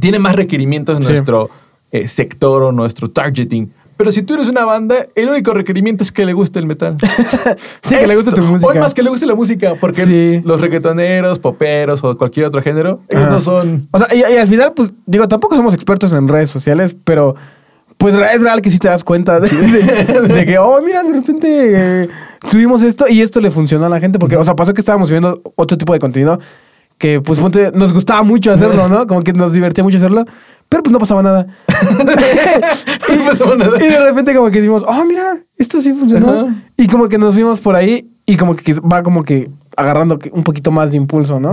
[SPEAKER 1] tiene más requerimientos en
[SPEAKER 2] Sí.
[SPEAKER 1] nuestro eh, sector o nuestro targeting. Pero si tú eres una banda, el único requerimiento es que le guste el metal.
[SPEAKER 2] Sí, que le guste tu música.
[SPEAKER 1] Hoy más que le guste la música, porque
[SPEAKER 2] Sí.
[SPEAKER 1] los reggaetoneros, poperos o cualquier otro género, ellos
[SPEAKER 2] Ajá.
[SPEAKER 1] no son...
[SPEAKER 2] O sea, y, y al final, pues, digo, tampoco somos expertos en redes sociales, pero pues es real que sí te das cuenta de, de- de que, oh, mira, de repente eh, subimos esto y esto le funcionó a la gente. Porque, o sea, pasó que estábamos subiendo otro tipo de contenido que, pues, nos gustaba mucho hacerlo, ¿no? Como que nos divertía mucho hacerlo, pero pues no pasaba nada.
[SPEAKER 1] No pasaba nada.
[SPEAKER 2] Y de repente como que dijimos, oh, mira, esto sí funcionó.
[SPEAKER 1] Ajá.
[SPEAKER 2] Y como que nos fuimos por ahí y como que va como que agarrando un poquito más de impulso, ¿no?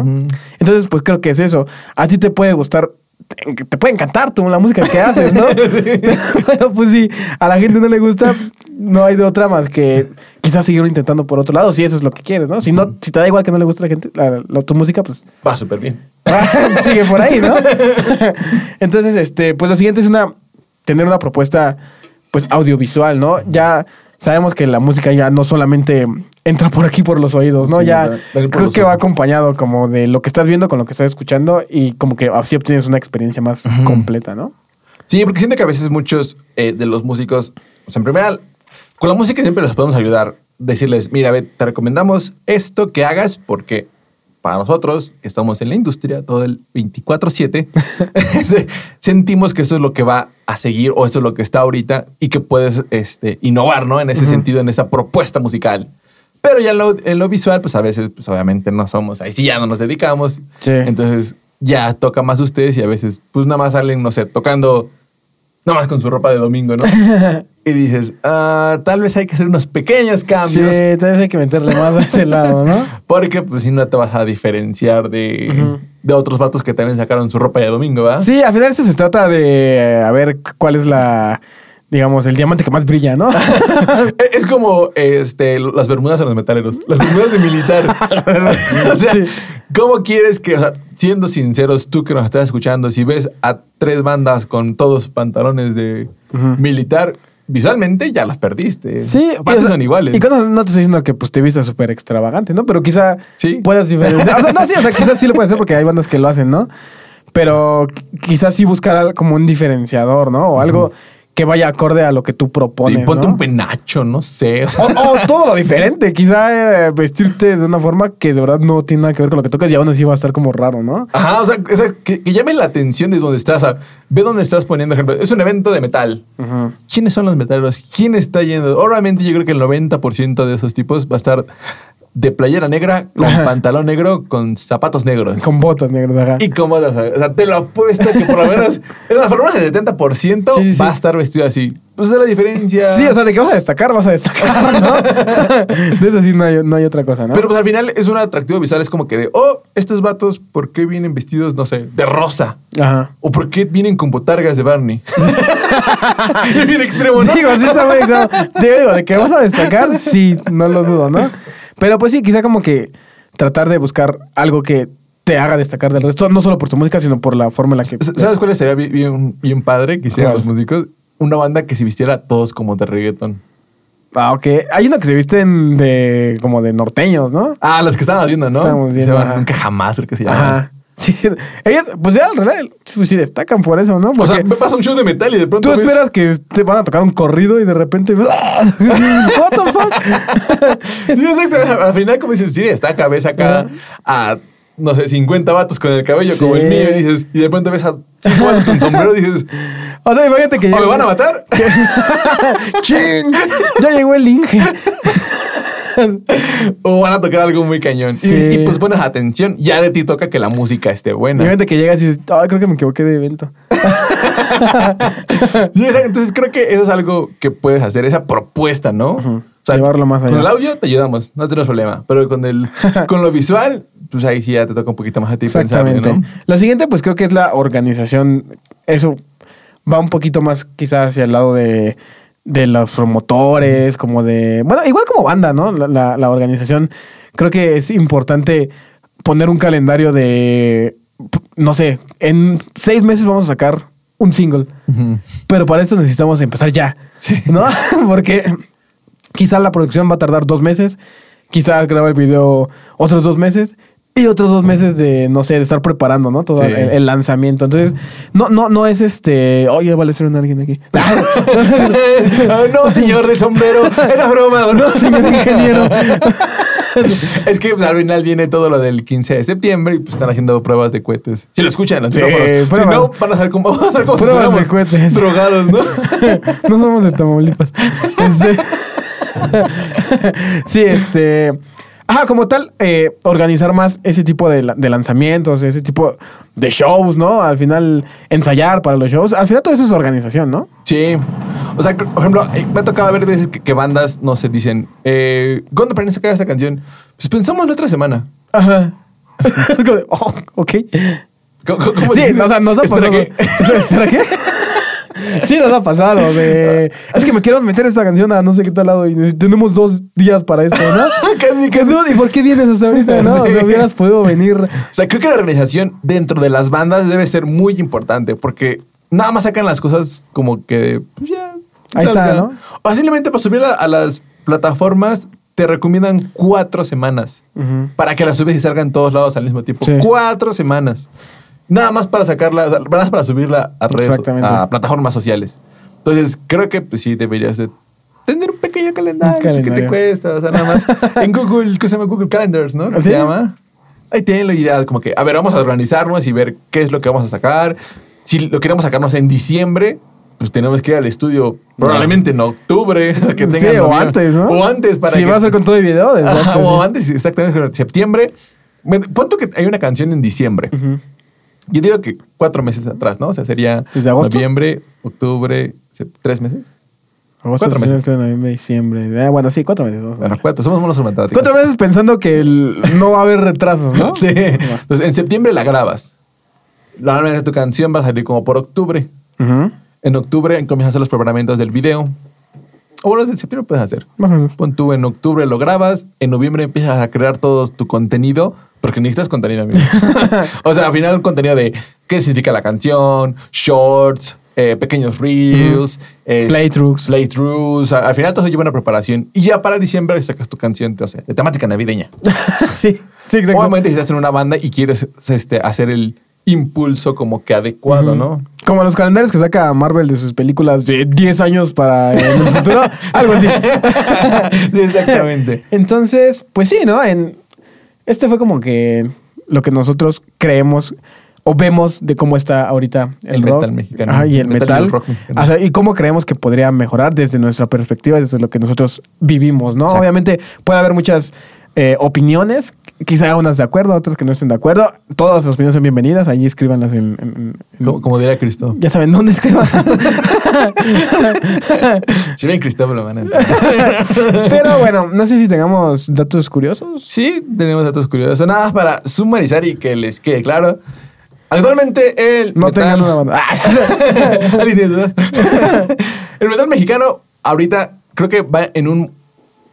[SPEAKER 2] Entonces, pues creo que es eso. A ti te puede gustar, te puede encantar tú la música que haces, ¿no? Pero pues sí, a la gente no le gusta, no hay de otra más que quizás seguir intentando por otro lado, si eso es lo que quieres, ¿no? Si no, si te da igual que no le guste a la gente, la- la- tu música, pues
[SPEAKER 1] Va súper bien.
[SPEAKER 2] sigue por ahí, ¿no? Entonces, este, pues lo siguiente es una tener una propuesta pues audiovisual, ¿no? Ya sabemos que la música ya no solamente entra por aquí por los oídos, ¿no?
[SPEAKER 1] Sí,
[SPEAKER 2] ya creo que va acompañado como de lo que estás viendo con lo que estás escuchando y como que así obtienes una experiencia más completa, ¿no?
[SPEAKER 1] Sí, porque siento que a veces muchos eh, de los músicos, o sea, en primera, con la música siempre les podemos ayudar. Decirles, mira, ve, te recomendamos esto que hagas porque para nosotros, que estamos en la industria todo el 24-7, se- sentimos que esto es lo que va a seguir o esto es lo que está ahorita y que puedes este, innovar, ¿no? En ese sentido, en esa propuesta musical. Pero ya en lo, en lo visual, pues a veces, pues obviamente no somos, ahí sí ya no nos dedicamos.
[SPEAKER 2] Sí.
[SPEAKER 1] Entonces ya toca más ustedes y a veces, pues nada más salen, no sé, tocando nada más con su ropa de domingo, ¿no? y dices, ah, tal vez hay que hacer unos pequeños cambios.
[SPEAKER 2] Sí, tal vez hay que meterle más a ese lado, ¿no?
[SPEAKER 1] Porque pues si no te vas a diferenciar de, de otros vatos que también sacaron su ropa de domingo, ¿verdad?
[SPEAKER 2] Sí, al final eso se trata de eh, a ver cuál es la, digamos, el diamante que más brilla, ¿no?
[SPEAKER 1] Es como este, las bermudas a los metaleros. Las bermudas de militar. o sea,
[SPEAKER 2] Sí.
[SPEAKER 1] ¿cómo quieres que, o sea, siendo sinceros, tú que nos estás escuchando, si ves a tres bandas con todos pantalones de militar, visualmente ya las perdiste.
[SPEAKER 2] Sí,
[SPEAKER 1] Aparte
[SPEAKER 2] o sea,
[SPEAKER 1] son iguales.
[SPEAKER 2] Y cuando no te estoy diciendo que pues te vistas súper extravagante, ¿no? Pero quizá
[SPEAKER 1] Sí.
[SPEAKER 2] puedas diferenciar. O sea, no, sí, o sea, quizás sí lo puedes hacer porque hay bandas que lo hacen, ¿no? Pero qu- quizás sí buscar como un diferenciador, ¿no? O algo que vaya acorde a lo que tú
[SPEAKER 1] Sí,
[SPEAKER 2] propones.
[SPEAKER 1] ponte
[SPEAKER 2] ¿no?
[SPEAKER 1] un penacho, no sé. o
[SPEAKER 2] todo lo diferente, quizá eh, vestirte de una forma que de verdad no tiene nada que ver con lo que tocas y aún así va a estar como raro, ¿no?
[SPEAKER 1] Ajá, o sea, o sea, que, que llame la atención de donde estás. o sea, ve dónde estás poniendo ejemplo. Es un evento de metal. ¿Quiénes son los metaleros? ¿Quién está yendo? Obviamente yo creo que el 90% de esos tipos va a estar de playera negra, con
[SPEAKER 2] Ajá.
[SPEAKER 1] pantalón negro, con zapatos negros.
[SPEAKER 2] Con botas negras, ajá.
[SPEAKER 1] Y con botas. O sea, te lo apuesto que por lo menos, es más, por lo menos el 70%
[SPEAKER 2] Sí, sí, sí.
[SPEAKER 1] va a estar vestido así. Pues esa es la diferencia.
[SPEAKER 2] Sí, o sea, de que vas a destacar, vas a destacar, ¿no? de eso sí no hay, no hay otra cosa, ¿no?
[SPEAKER 1] Pero pues al final es un atractivo visual. Es como que de, oh, estos vatos, ¿por qué vienen vestidos, no sé, de rosa?
[SPEAKER 2] Ajá.
[SPEAKER 1] ¿O por qué vienen con botargas de Barney? es bien extremo, ¿no?
[SPEAKER 2] Digo, sí está muy extremo. Digo, de que vas a destacar, sí, no lo dudo, ¿no? Pero pues sí, quizá como que tratar de buscar algo que te haga destacar del resto, no solo por tu música, sino por la forma en la que...
[SPEAKER 1] ¿Sabes cuál sería bien, bien, padre que hicieran los músicos? Una banda que se vistiera todos como de reggaeton.
[SPEAKER 2] Ah, ok. Hay uno que se visten de como de norteños, ¿no?
[SPEAKER 1] Ah, las que estábamos viendo, ¿no?
[SPEAKER 2] Estábamos viendo,
[SPEAKER 1] Se
[SPEAKER 2] ajá.
[SPEAKER 1] Nunca jamás, creo que se llaman.
[SPEAKER 2] Ajá. Sí, ellos, pues ya al revés, pues sí destacan por eso, ¿no?
[SPEAKER 1] O sea, me pasa un show de metal y de pronto
[SPEAKER 2] tú
[SPEAKER 1] ves-
[SPEAKER 2] esperas que te van a tocar un corrido y de repente... What the fuck?
[SPEAKER 1] Sí, exacto. Al final, como dices, sí, está cabeza acá a, no sé, 50 vatos con el cabello como el mío y dices, y de pronto ves a 5 vatos con sombrero y dices,
[SPEAKER 2] O sea, imagínate que
[SPEAKER 1] ¿o me
[SPEAKER 2] llega-
[SPEAKER 1] van a matar?
[SPEAKER 2] ¡Chin! Ya llegó el Inge.
[SPEAKER 1] o van a tocar algo muy cañón. Y-
[SPEAKER 2] Sí.
[SPEAKER 1] Y, pues pones atención, ya de ti toca que la música esté buena.
[SPEAKER 2] Imagínate que llegas y dices, ay, creo que me equivoqué de evento.
[SPEAKER 1] Entonces creo que eso es algo que puedes hacer, esa propuesta, ¿no?
[SPEAKER 2] Llevarlo más allá.
[SPEAKER 1] Con el audio te ayudamos, no tenemos problema. Pero con el con lo visual, pues ahí sí ya te toca un poquito más a ti
[SPEAKER 2] Exactamente.
[SPEAKER 1] pensarle, ¿no?
[SPEAKER 2] Lo siguiente, pues creo que es la organización. Eso va un poquito más quizás hacia el lado de, de los promotores, como de... Bueno, igual como banda, ¿no? La, la- la organización. Creo que es importante poner un calendario de, no sé, en seis meses vamos a sacar un single. Pero para eso necesitamos empezar ya.
[SPEAKER 1] Sí.
[SPEAKER 2] ¿No? Porque quizá la producción va a tardar dos meses, quizá grabar el video otros dos meses y otros dos meses de, no sé, de estar preparando, ¿no? Todo
[SPEAKER 1] Sí.
[SPEAKER 2] el, el lanzamiento. Entonces, no, no, no es este, oye, vale ser un alguien aquí.
[SPEAKER 1] Ah, no, señor del sombrero, era broma, bro.
[SPEAKER 2] no, señor ingeniero.
[SPEAKER 1] Es que pues, al final viene todo lo del 15 de septiembre y pues están haciendo pruebas de cohetes. Si lo escuchan los
[SPEAKER 2] Sí.
[SPEAKER 1] Si no, van a ser como, van a ser como si
[SPEAKER 2] Pruebas de cohetes.
[SPEAKER 1] drogados, ¿no?
[SPEAKER 2] no somos de Tamaulipas. Este- sí, este. Ajá, como tal, eh, organizar más ese tipo de, de lanzamientos, ese tipo de shows, ¿no? Al final, ensayar para los shows. Al final, todo eso es organización, ¿no?
[SPEAKER 1] Sí. O sea, por ejemplo, eh, me ha tocado ver veces que, que bandas, no sé, dicen, eh, ¿cuándo planeas sacar esta canción? Pues pensamos la otra semana.
[SPEAKER 2] Ajá. Oh, ok.
[SPEAKER 1] ¿Cómo-
[SPEAKER 2] Sí,
[SPEAKER 1] dices?
[SPEAKER 2] o sea, nos ha
[SPEAKER 1] Espera,
[SPEAKER 2] pasado.
[SPEAKER 1] ¿qué?
[SPEAKER 2] ¿Espera qué? Sí, nos ha pasado. De... Es que me quiero meter esta canción a no sé qué tal lado y tenemos dos días para esto, ¿no?
[SPEAKER 1] Casi,
[SPEAKER 2] ¿Qué
[SPEAKER 1] casi.
[SPEAKER 2] ¿Y por qué vienes hasta ahorita? No, o sea,
[SPEAKER 1] Sí.
[SPEAKER 2] hubieras podido venir.
[SPEAKER 1] O sea, creo que la organización dentro de las bandas debe ser muy importante porque nada más sacan las cosas como que pues ya.
[SPEAKER 2] Ahí está. ¿no?
[SPEAKER 1] O simplemente para subir a, a las plataformas te recomiendan cuatro semanas para que las subes y salgan todos lados al mismo tiempo.
[SPEAKER 2] Sí.
[SPEAKER 1] Cuatro semanas. Nada más para sacarla, nada más para subirla a redes, a plataformas sociales. Entonces, creo que pues sí deberías de tener un pequeño calendario. Pues, ¿Qué te
[SPEAKER 2] calendario.
[SPEAKER 1] cuesta? O sea, nada más en Google, ¿qué se llama Google Calendars, no? ¿Qué
[SPEAKER 2] ¿Ah, sí?
[SPEAKER 1] se llama? Ahí tienen la idea, como que, a ver, vamos a organizarnos y ver qué es lo que vamos a sacar. Si lo queremos sacarnos en diciembre, pues tenemos que ir al estudio probablemente en octubre. Que
[SPEAKER 2] Sí, o
[SPEAKER 1] noviembre.
[SPEAKER 2] antes, ¿no?
[SPEAKER 1] O antes para
[SPEAKER 2] Si
[SPEAKER 1] que-
[SPEAKER 2] va a ser con todo el video, desde
[SPEAKER 1] Ajá,
[SPEAKER 2] antes,
[SPEAKER 1] o
[SPEAKER 2] sí.
[SPEAKER 1] antes, exactamente, en septiembre. Punto que hay una canción en diciembre.
[SPEAKER 2] Ujú.
[SPEAKER 1] Yo digo que cuatro meses atrás, ¿no? O sea, sería
[SPEAKER 2] ¿Desde agosto?
[SPEAKER 1] noviembre, octubre, tres meses.
[SPEAKER 2] Agosto,
[SPEAKER 1] Cuatro meses.
[SPEAKER 2] noviembre, diciembre. Ah, bueno, sí, cuatro meses.
[SPEAKER 1] Bueno, cuatro, somos monos matemáticos.
[SPEAKER 2] Cuatro meses pensando que el- no va a haber retrasos, ¿no?
[SPEAKER 1] Sí. Entonces, en septiembre la grabas. Normalmente tu canción va a salir como por octubre. En octubre comienzas a hacer los preparamientos del video. O bueno, en septiembre puedes hacer.
[SPEAKER 2] Más o menos.
[SPEAKER 1] Pon tú en octubre lo grabas, en noviembre empiezas a crear todo tu contenido, porque necesitas contenido, amigo. o sea, al final un contenido de qué significa la canción, shorts, eh, pequeños reels, es-
[SPEAKER 2] Playthroughs.
[SPEAKER 1] playthroughs. Al final todo lleva una preparación. Y ya para diciembre sacas tu canción o sea, de temática navideña.
[SPEAKER 2] sí, sí, exacto.
[SPEAKER 1] Obviamente si estás en una banda y quieres este, hacer el impulso como que adecuado, ¿no?
[SPEAKER 2] Como los calendarios que saca Marvel de sus películas de 10 años para el futuro. algo así.
[SPEAKER 1] Sí, Exactamente.
[SPEAKER 2] Entonces, pues sí, ¿no? En, este fue como que lo que nosotros creemos o vemos de cómo está ahorita el,
[SPEAKER 1] El
[SPEAKER 2] rock.
[SPEAKER 1] metal mexicano.
[SPEAKER 2] Ajá, y el,
[SPEAKER 1] El metal y
[SPEAKER 2] metal.
[SPEAKER 1] el rock mexicano.
[SPEAKER 2] O sea, y cómo creemos que podría mejorar desde nuestra perspectiva, desde lo que nosotros vivimos, ¿no?
[SPEAKER 1] Exacto.
[SPEAKER 2] Obviamente puede haber muchas eh, opiniones, quizá unas de acuerdo, otras que no estén de acuerdo. Todas las opiniones son bienvenidas, ahí escríbanlas en... en- en-
[SPEAKER 1] Como, como diría Cristo.
[SPEAKER 2] Ya saben dónde escriban.
[SPEAKER 1] Si ven Cristóbal lo van a.
[SPEAKER 2] Pero bueno, no sé si tengamos datos curiosos.
[SPEAKER 1] Sí, tenemos datos curiosos. Nada más para sumarizar y que les quede claro. Actualmente el
[SPEAKER 2] No
[SPEAKER 1] metal...
[SPEAKER 2] tengan una banda.
[SPEAKER 1] ¿Alguien tiene dudas? el metal mexicano ahorita creo que va en un...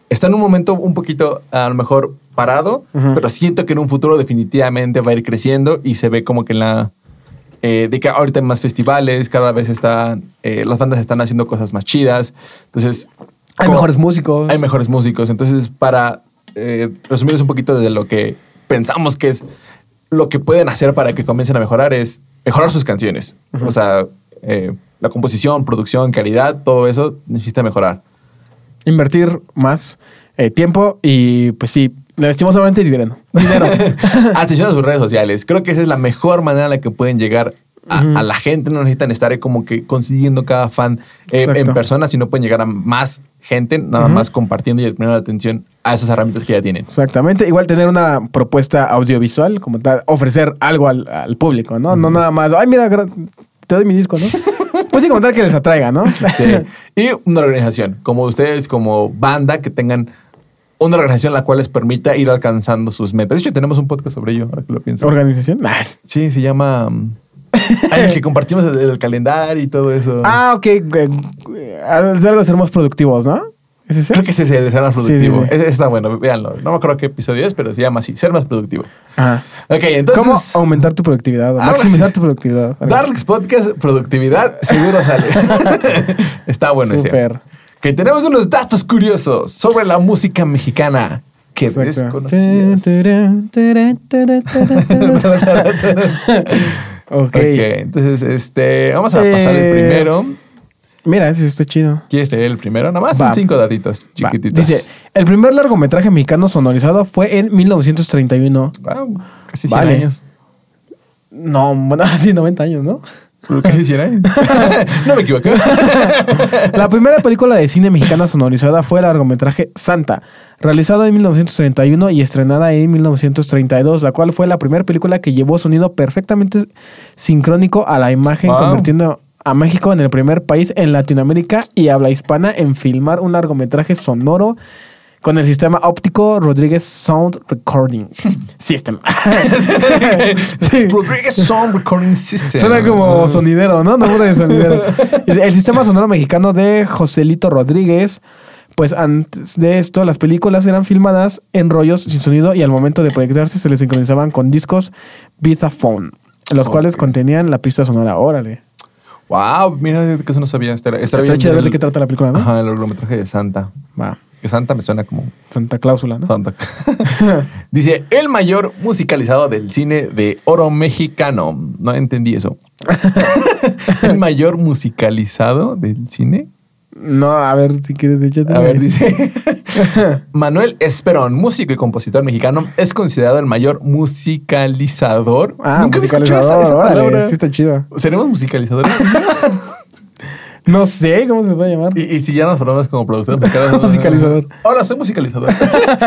[SPEAKER 1] Está en un momento un poquito a lo mejor parado, pero siento que en un futuro definitivamente va a ir creciendo y se ve como que en la... eh, de que ahorita hay más festivales, cada vez están... eh, las bandas están haciendo cosas más chidas. Entonces...
[SPEAKER 2] Hay
[SPEAKER 1] como-
[SPEAKER 2] mejores músicos.
[SPEAKER 1] hay mejores músicos. Entonces, para eh, resumirles un poquito de lo que pensamos que es lo que pueden hacer para que comiencen a mejorar es mejorar sus canciones. O sea, eh, la composición, producción, calidad, todo eso necesita mejorar.
[SPEAKER 2] Invertir más eh, tiempo y pues sí, lastimosamente dinero. Dinero.
[SPEAKER 1] Atención a sus redes sociales. Creo que esa es la mejor manera en la que pueden llegar a, a la gente. No necesitan estar ahí como que consiguiendo cada fan eh, en persona, sino pueden llegar a más gente, nada más compartiendo y poniendo atención a esas herramientas que ya tienen.
[SPEAKER 2] Exactamente. Igual tener una propuesta audiovisual, como tal, ofrecer algo al, al público, ¿no? No nada más, ay, mira, te doy mi disco, ¿no? pues sí, como tal que les atraiga, ¿no?
[SPEAKER 1] Sí. Y una organización, como ustedes, como banda, que tengan una organización la cual les permita ir alcanzando sus metas. De hecho, tenemos un podcast sobre ello, ahora que lo pienso.
[SPEAKER 2] Organización.
[SPEAKER 1] Sí, se llama... um, ay, el que compartimos el, el calendario y todo eso.
[SPEAKER 2] Ah, ok. eh, eh, algo de ser más productivos, ¿no? ¿Es ese?
[SPEAKER 1] Creo que ese es el de ser más
[SPEAKER 2] Sí, sí,
[SPEAKER 1] productivo.
[SPEAKER 2] sí.
[SPEAKER 1] Ese está bueno, véanlo. No me acuerdo qué episodio es, pero se llama así, ser más productivo.
[SPEAKER 2] Ajá.
[SPEAKER 1] Ok, entonces...
[SPEAKER 2] ¿Cómo aumentar tu productividad? o maximizar tu productividad. Ver.
[SPEAKER 1] Darks Podcast, productividad, seguro sale. Está bueno
[SPEAKER 2] Súper.
[SPEAKER 1] ese. Que tenemos unos datos curiosos sobre la música mexicana que desconocías.
[SPEAKER 2] ok.
[SPEAKER 1] Ok, entonces este, vamos a pasar el
[SPEAKER 2] Eh,
[SPEAKER 1] primero.
[SPEAKER 2] Mira, ese está chido.
[SPEAKER 1] ¿Quieres leer el primero? Nada más son cinco datitos
[SPEAKER 2] Va.
[SPEAKER 1] chiquititos.
[SPEAKER 2] Dice, el primer largometraje mexicano sonorizado fue en 1931.
[SPEAKER 1] Wow, casi 100
[SPEAKER 2] Vale.
[SPEAKER 1] años.
[SPEAKER 2] No, bueno, así 90 años, ¿no?
[SPEAKER 1] Pero Casi 100 años. no me equivoqué.
[SPEAKER 2] La primera película de cine mexicana sonorizada fue el largometraje Santa, realizado en 1931 y estrenada en 1932, la cual fue la primera película que llevó sonido perfectamente sincrónico a la imagen,
[SPEAKER 1] Wow.
[SPEAKER 2] convirtiendo a México en el primer país en Latinoamérica y habla hispana en filmar un largometraje sonoro con el sistema óptico Rodríguez Sound Recording System. Sí.
[SPEAKER 1] Rodriguez Sound Recording System.
[SPEAKER 2] Suena como sonidero, ¿no? Nombre de sonidero. El sistema sonoro mexicano de Joselito Rodríguez. Pues antes de esto, las películas eran filmadas en rollos sin sonido y al momento de proyectarse se les sincronizaban con discos Vitaphone, los cuales contenían la pista sonora. Órale.
[SPEAKER 1] Wow, mira, que eso no sabía. Estará, estará
[SPEAKER 2] Está
[SPEAKER 1] bien
[SPEAKER 2] chido ver de qué trata la película, ¿no?
[SPEAKER 1] Ajá, el largometraje de Santa.
[SPEAKER 2] Va.
[SPEAKER 1] Que Santa me suena como
[SPEAKER 2] Santa Cláusula, ¿no?
[SPEAKER 1] Santa. Dice, el mayor musicalizado del cine de oro mexicano. No entendí eso. el mayor musicalizado del cine.
[SPEAKER 2] No, a ver si quieres échate.
[SPEAKER 1] A ver, dice. Manuel Esperón, músico y compositor mexicano, es considerado el mayor musicalizador.
[SPEAKER 2] Ah,
[SPEAKER 1] Nunca había escuchado esa,
[SPEAKER 2] musicalizador,
[SPEAKER 1] esa
[SPEAKER 2] órale,
[SPEAKER 1] palabra.
[SPEAKER 2] Sí está chido.
[SPEAKER 1] ¿Seremos musicalizadores?
[SPEAKER 2] No sé cómo se puede llamar.
[SPEAKER 1] y, y si ya nos formamos como musicales.
[SPEAKER 2] Musicalizador.
[SPEAKER 1] Hola, soy musicalizador.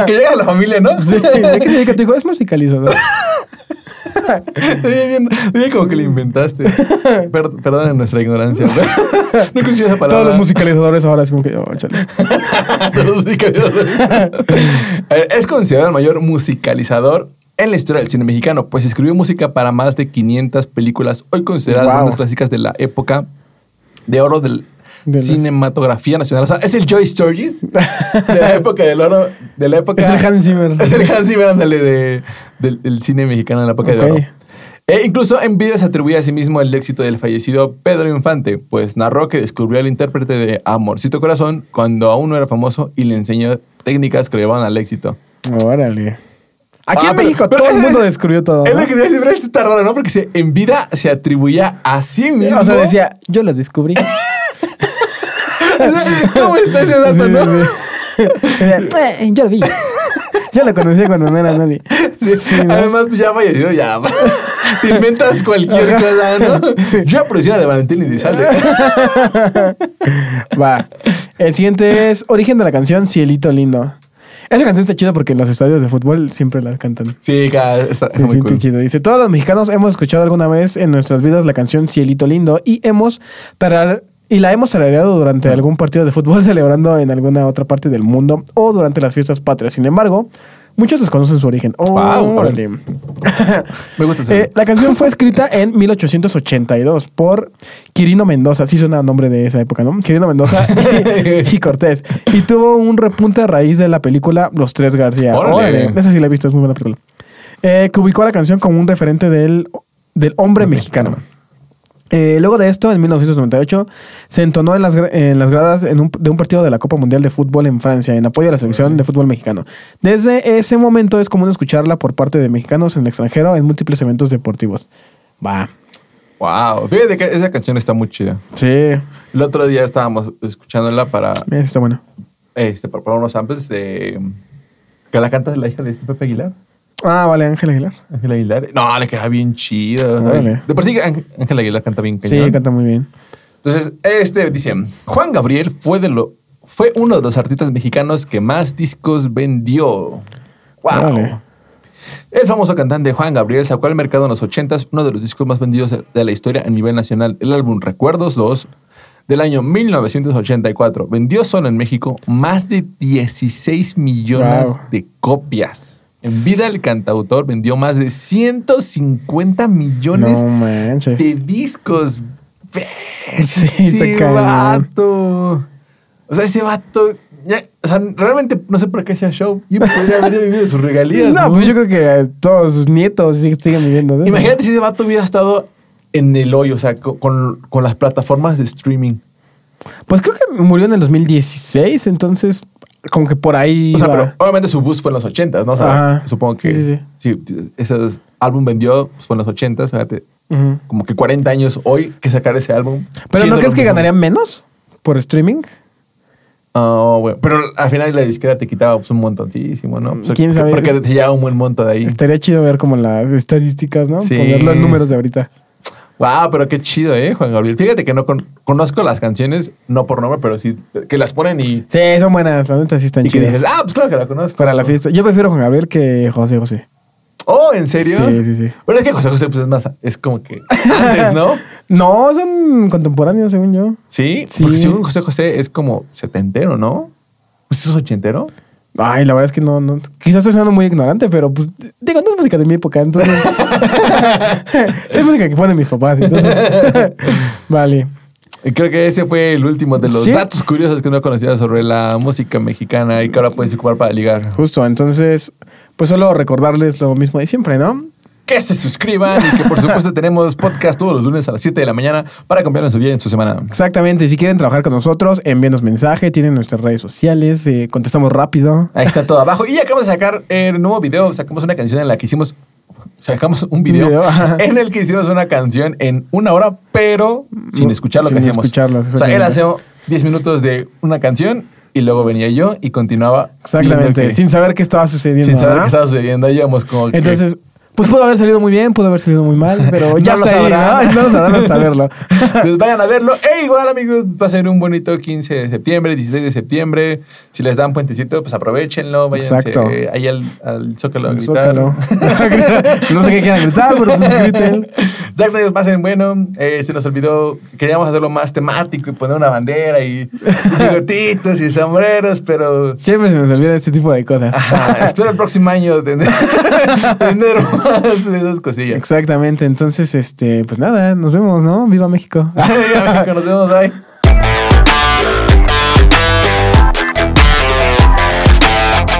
[SPEAKER 1] que llega a la familia, ¿no?
[SPEAKER 2] Sí, ¿de qué se dedica tu hijo? Es musicalizador.
[SPEAKER 1] Oye, como que le inventaste. Per- nuestra ignorancia. ¿no? No escuché esa palabra.
[SPEAKER 2] Todos los musicalizadores ahora es como que, oh, chale.
[SPEAKER 1] Todos los musicalizadores. A ver, es considerado el mayor musicalizador en la historia del cine mexicano, pues escribió música para más de 500 películas, hoy consideradas
[SPEAKER 2] Wow.
[SPEAKER 1] unas clásicas de la época de oro del
[SPEAKER 2] De
[SPEAKER 1] cinematografía nacional. O sea, es el Joy Sturgis de la época del oro, de la época...
[SPEAKER 2] Es el Hans Zimmer.
[SPEAKER 1] Es el Hans Zimmer, ándale, de, del, del cine mexicano en la época oro. E incluso en vida se atribuye a sí mismo el éxito del fallecido Pedro Infante, pues narró que descubrió al intérprete de Amorcito Corazón cuando aún no era famoso y le enseñó técnicas que lo llevaban al éxito.
[SPEAKER 2] Órale. Aquí
[SPEAKER 1] Ah,
[SPEAKER 2] en México
[SPEAKER 1] pero
[SPEAKER 2] todo el mundo descubrió todo.
[SPEAKER 1] Es
[SPEAKER 2] ¿no?
[SPEAKER 1] lo que te iba a decir, pero está raro, ¿no? Porque se- en vida se atribuía a sí mismo.
[SPEAKER 2] O sea, decía, yo lo descubrí.
[SPEAKER 1] ¿Cómo está ese dato,
[SPEAKER 2] Sí,
[SPEAKER 1] no?
[SPEAKER 2] sí, sí. Decía, "Eh, yo lo vi. Yo lo conocía cuando no era nadie.
[SPEAKER 1] Sí,
[SPEAKER 2] ¿no?
[SPEAKER 1] Además, pues ya fallecido, ya. Te inventas cualquier cosa, ¿no? Yo aprecio de Valentín y de Salde.
[SPEAKER 2] Va. El siguiente es Origen de la canción Cielito Lindo. Esa canción está chida porque en los estadios de fútbol siempre la cantan.
[SPEAKER 1] Sí, cada, está, muy cool.
[SPEAKER 2] chido. Dice, todos los mexicanos hemos escuchado alguna vez en nuestras vidas la canción Cielito Lindo y hemos tarar y la hemos tarareado durante algún partido de fútbol celebrando en alguna otra parte del mundo o durante las fiestas patrias. Sin embargo, muchos desconocen su origen.
[SPEAKER 1] Wow,
[SPEAKER 2] Órale.
[SPEAKER 1] Me gusta ese.
[SPEAKER 2] Eh, la canción fue escrita en 1882 por Quirino Mendoza. Sí suena nombre de esa época, ¿no? Quirino Mendoza y, y Cortés. Y tuvo un repunte a raíz de la película Los Tres García.
[SPEAKER 1] Órale.
[SPEAKER 2] Órale. Esa sí la he visto, es muy buena película. Eh, que ubicó a la canción como un referente del, del hombre mexicano. Eh, luego de esto, en 1998, se entonó en las, en las gradas en un- de un partido de la Copa Mundial de Fútbol en Francia, en apoyo a la selección de fútbol mexicano. Desde ese momento es común escucharla por parte de mexicanos en el extranjero en múltiples eventos deportivos. Va.
[SPEAKER 1] Wow. Fíjate que esa canción está muy chida.
[SPEAKER 2] Sí,
[SPEAKER 1] El otro día estábamos escuchándola para,
[SPEAKER 2] mira, está bueno.
[SPEAKER 1] este, para probar unos samples de... Que la canta la hija de este Pepe Aguilar.
[SPEAKER 2] Ah, vale, Ángel Aguilar.
[SPEAKER 1] Ángel Aguilar. No, le queda bien chido.
[SPEAKER 2] Órale.
[SPEAKER 1] De por sí, Ángel Aguilar canta bien
[SPEAKER 2] Sí, canta muy bien.
[SPEAKER 1] Entonces, este dice, Juan Gabriel fue de lo fue uno de los artistas mexicanos que más discos vendió. Wow. El famoso cantante Juan Gabriel sacó al mercado en los 80s uno de los discos más vendidos de la historia a nivel nacional, el álbum Recuerdos 2 del año 1984. Vendió solo en México más de 16 millones
[SPEAKER 2] Wow.
[SPEAKER 1] de copias. En vida el cantautor vendió más de 150 millones
[SPEAKER 2] No
[SPEAKER 1] de discos.
[SPEAKER 2] Sí,
[SPEAKER 1] ese vato. O sea, ese vato. ya- o sea, realmente no sé por qué hacía show. Yo podría haber vivido sus regalías.
[SPEAKER 2] No, pues yo creo que eh, todos sus nietos siguen viviendo de eso.
[SPEAKER 1] Imagínate si ese vato hubiera estado en el hoyo, o sea, co- con, con las plataformas de streaming.
[SPEAKER 2] Pues creo que murió en el 2016, entonces como que por ahí
[SPEAKER 1] O sea, pero obviamente su boost fue en los 80, ¿no? O sea,
[SPEAKER 2] Ajá.
[SPEAKER 1] supongo que
[SPEAKER 2] Sí, sí,
[SPEAKER 1] sí, ese álbum vendió pues, fue en los 80, fíjate, como que 40 años hoy que sacar ese álbum.
[SPEAKER 2] Pero ¿no crees que ganarían menos por streaming?
[SPEAKER 1] Ah, bueno. Pero al final la disquera te quitaba pues, un montoncísimo, ¿no? Pues,
[SPEAKER 2] ¿Quién sabe?
[SPEAKER 1] Porque te llevaba un buen monto de ahí.
[SPEAKER 2] Estaría chido ver como las estadísticas, ¿no?
[SPEAKER 1] Sí.
[SPEAKER 2] Ponerlo en números de ahorita.
[SPEAKER 1] Wow, pero qué chido, ¿eh, Juan Gabriel? Fíjate que no con- conozco las canciones, no por nombre, pero sí que las ponen y,
[SPEAKER 2] Sí, son buenas, la neta sí están
[SPEAKER 1] y que
[SPEAKER 2] chidas.
[SPEAKER 1] dices, ah, pues claro que la conozco.
[SPEAKER 2] Para la fiesta. Yo prefiero Juan Gabriel que José José.
[SPEAKER 1] Oh, ¿en serio?
[SPEAKER 2] Sí, sí, sí.
[SPEAKER 1] Bueno, es que José José pues es más, es como que antes, ¿no?
[SPEAKER 2] No, son contemporáneos, según yo.
[SPEAKER 1] Sí,
[SPEAKER 2] Sí.
[SPEAKER 1] porque según José José es como setentero, ¿no? Pues es ochentero.
[SPEAKER 2] Ay, la verdad es que no, no. Quizás estoy siendo muy ignorante, pero pues, digo, no es música de mi época, entonces. es música que ponen mis papás, entonces. vale.
[SPEAKER 1] Y creo que ese fue el último de los
[SPEAKER 2] Sí.
[SPEAKER 1] datos curiosos que no conocía sobre la música mexicana y que ahora puedes ocupar para ligar.
[SPEAKER 2] Justo, entonces, pues solo recordarles lo mismo de siempre, ¿no?
[SPEAKER 1] Que se suscriban y que por supuesto tenemos podcast todos los lunes a las 7 de la mañana para cambiar en su día y en su semana.
[SPEAKER 2] Exactamente. Si quieren trabajar con nosotros, envíenos mensaje, tienen nuestras redes sociales, eh, contestamos rápido.
[SPEAKER 1] Ahí está todo abajo. Y acabamos de sacar el nuevo video. Sacamos una canción en la que hicimos. Sacamos un video, en el que hicimos una canción en una hora, pero sin
[SPEAKER 2] No,
[SPEAKER 1] escuchar lo
[SPEAKER 2] sin
[SPEAKER 1] que hacíamos.
[SPEAKER 2] escucharlo,
[SPEAKER 1] o sea, él hacía 10 minutos de una canción y luego venía yo y continuaba.
[SPEAKER 2] Exactamente.
[SPEAKER 1] que-
[SPEAKER 2] Sin saber qué estaba sucediendo.
[SPEAKER 1] sin saber qué estaba sucediendo. Ahí íbamos como. que-
[SPEAKER 2] Entonces, pues pudo haber salido muy bien, pudo haber salido muy mal, pero ya
[SPEAKER 1] No lo
[SPEAKER 2] está ahí,
[SPEAKER 1] sabrán.
[SPEAKER 2] ¿no? No lo sabrán saberlo.
[SPEAKER 1] Pues vayan a verlo. E igual, amigos, va a ser un bonito 15 de septiembre, 16 de septiembre. Si les dan puentecito, pues aprovechenlo. Váyanse
[SPEAKER 2] Exacto.
[SPEAKER 1] ahí al, al Zócalo a gritar.
[SPEAKER 2] Zócalo. no sé qué quieran gritar, pero pues griten.
[SPEAKER 1] Exacto, pasen bueno. Eh, se nos olvidó, queríamos hacerlo más temático y poner una bandera y bigotitos y sombreros, pero
[SPEAKER 2] Siempre se nos olvida este tipo de cosas.
[SPEAKER 1] ajá, espero el próximo año tener, esas cosillas.
[SPEAKER 2] Exactamente. Entonces, este, pues nada, nos vemos, ¿no? Viva México.
[SPEAKER 1] Ya, México, nos vemos ahí.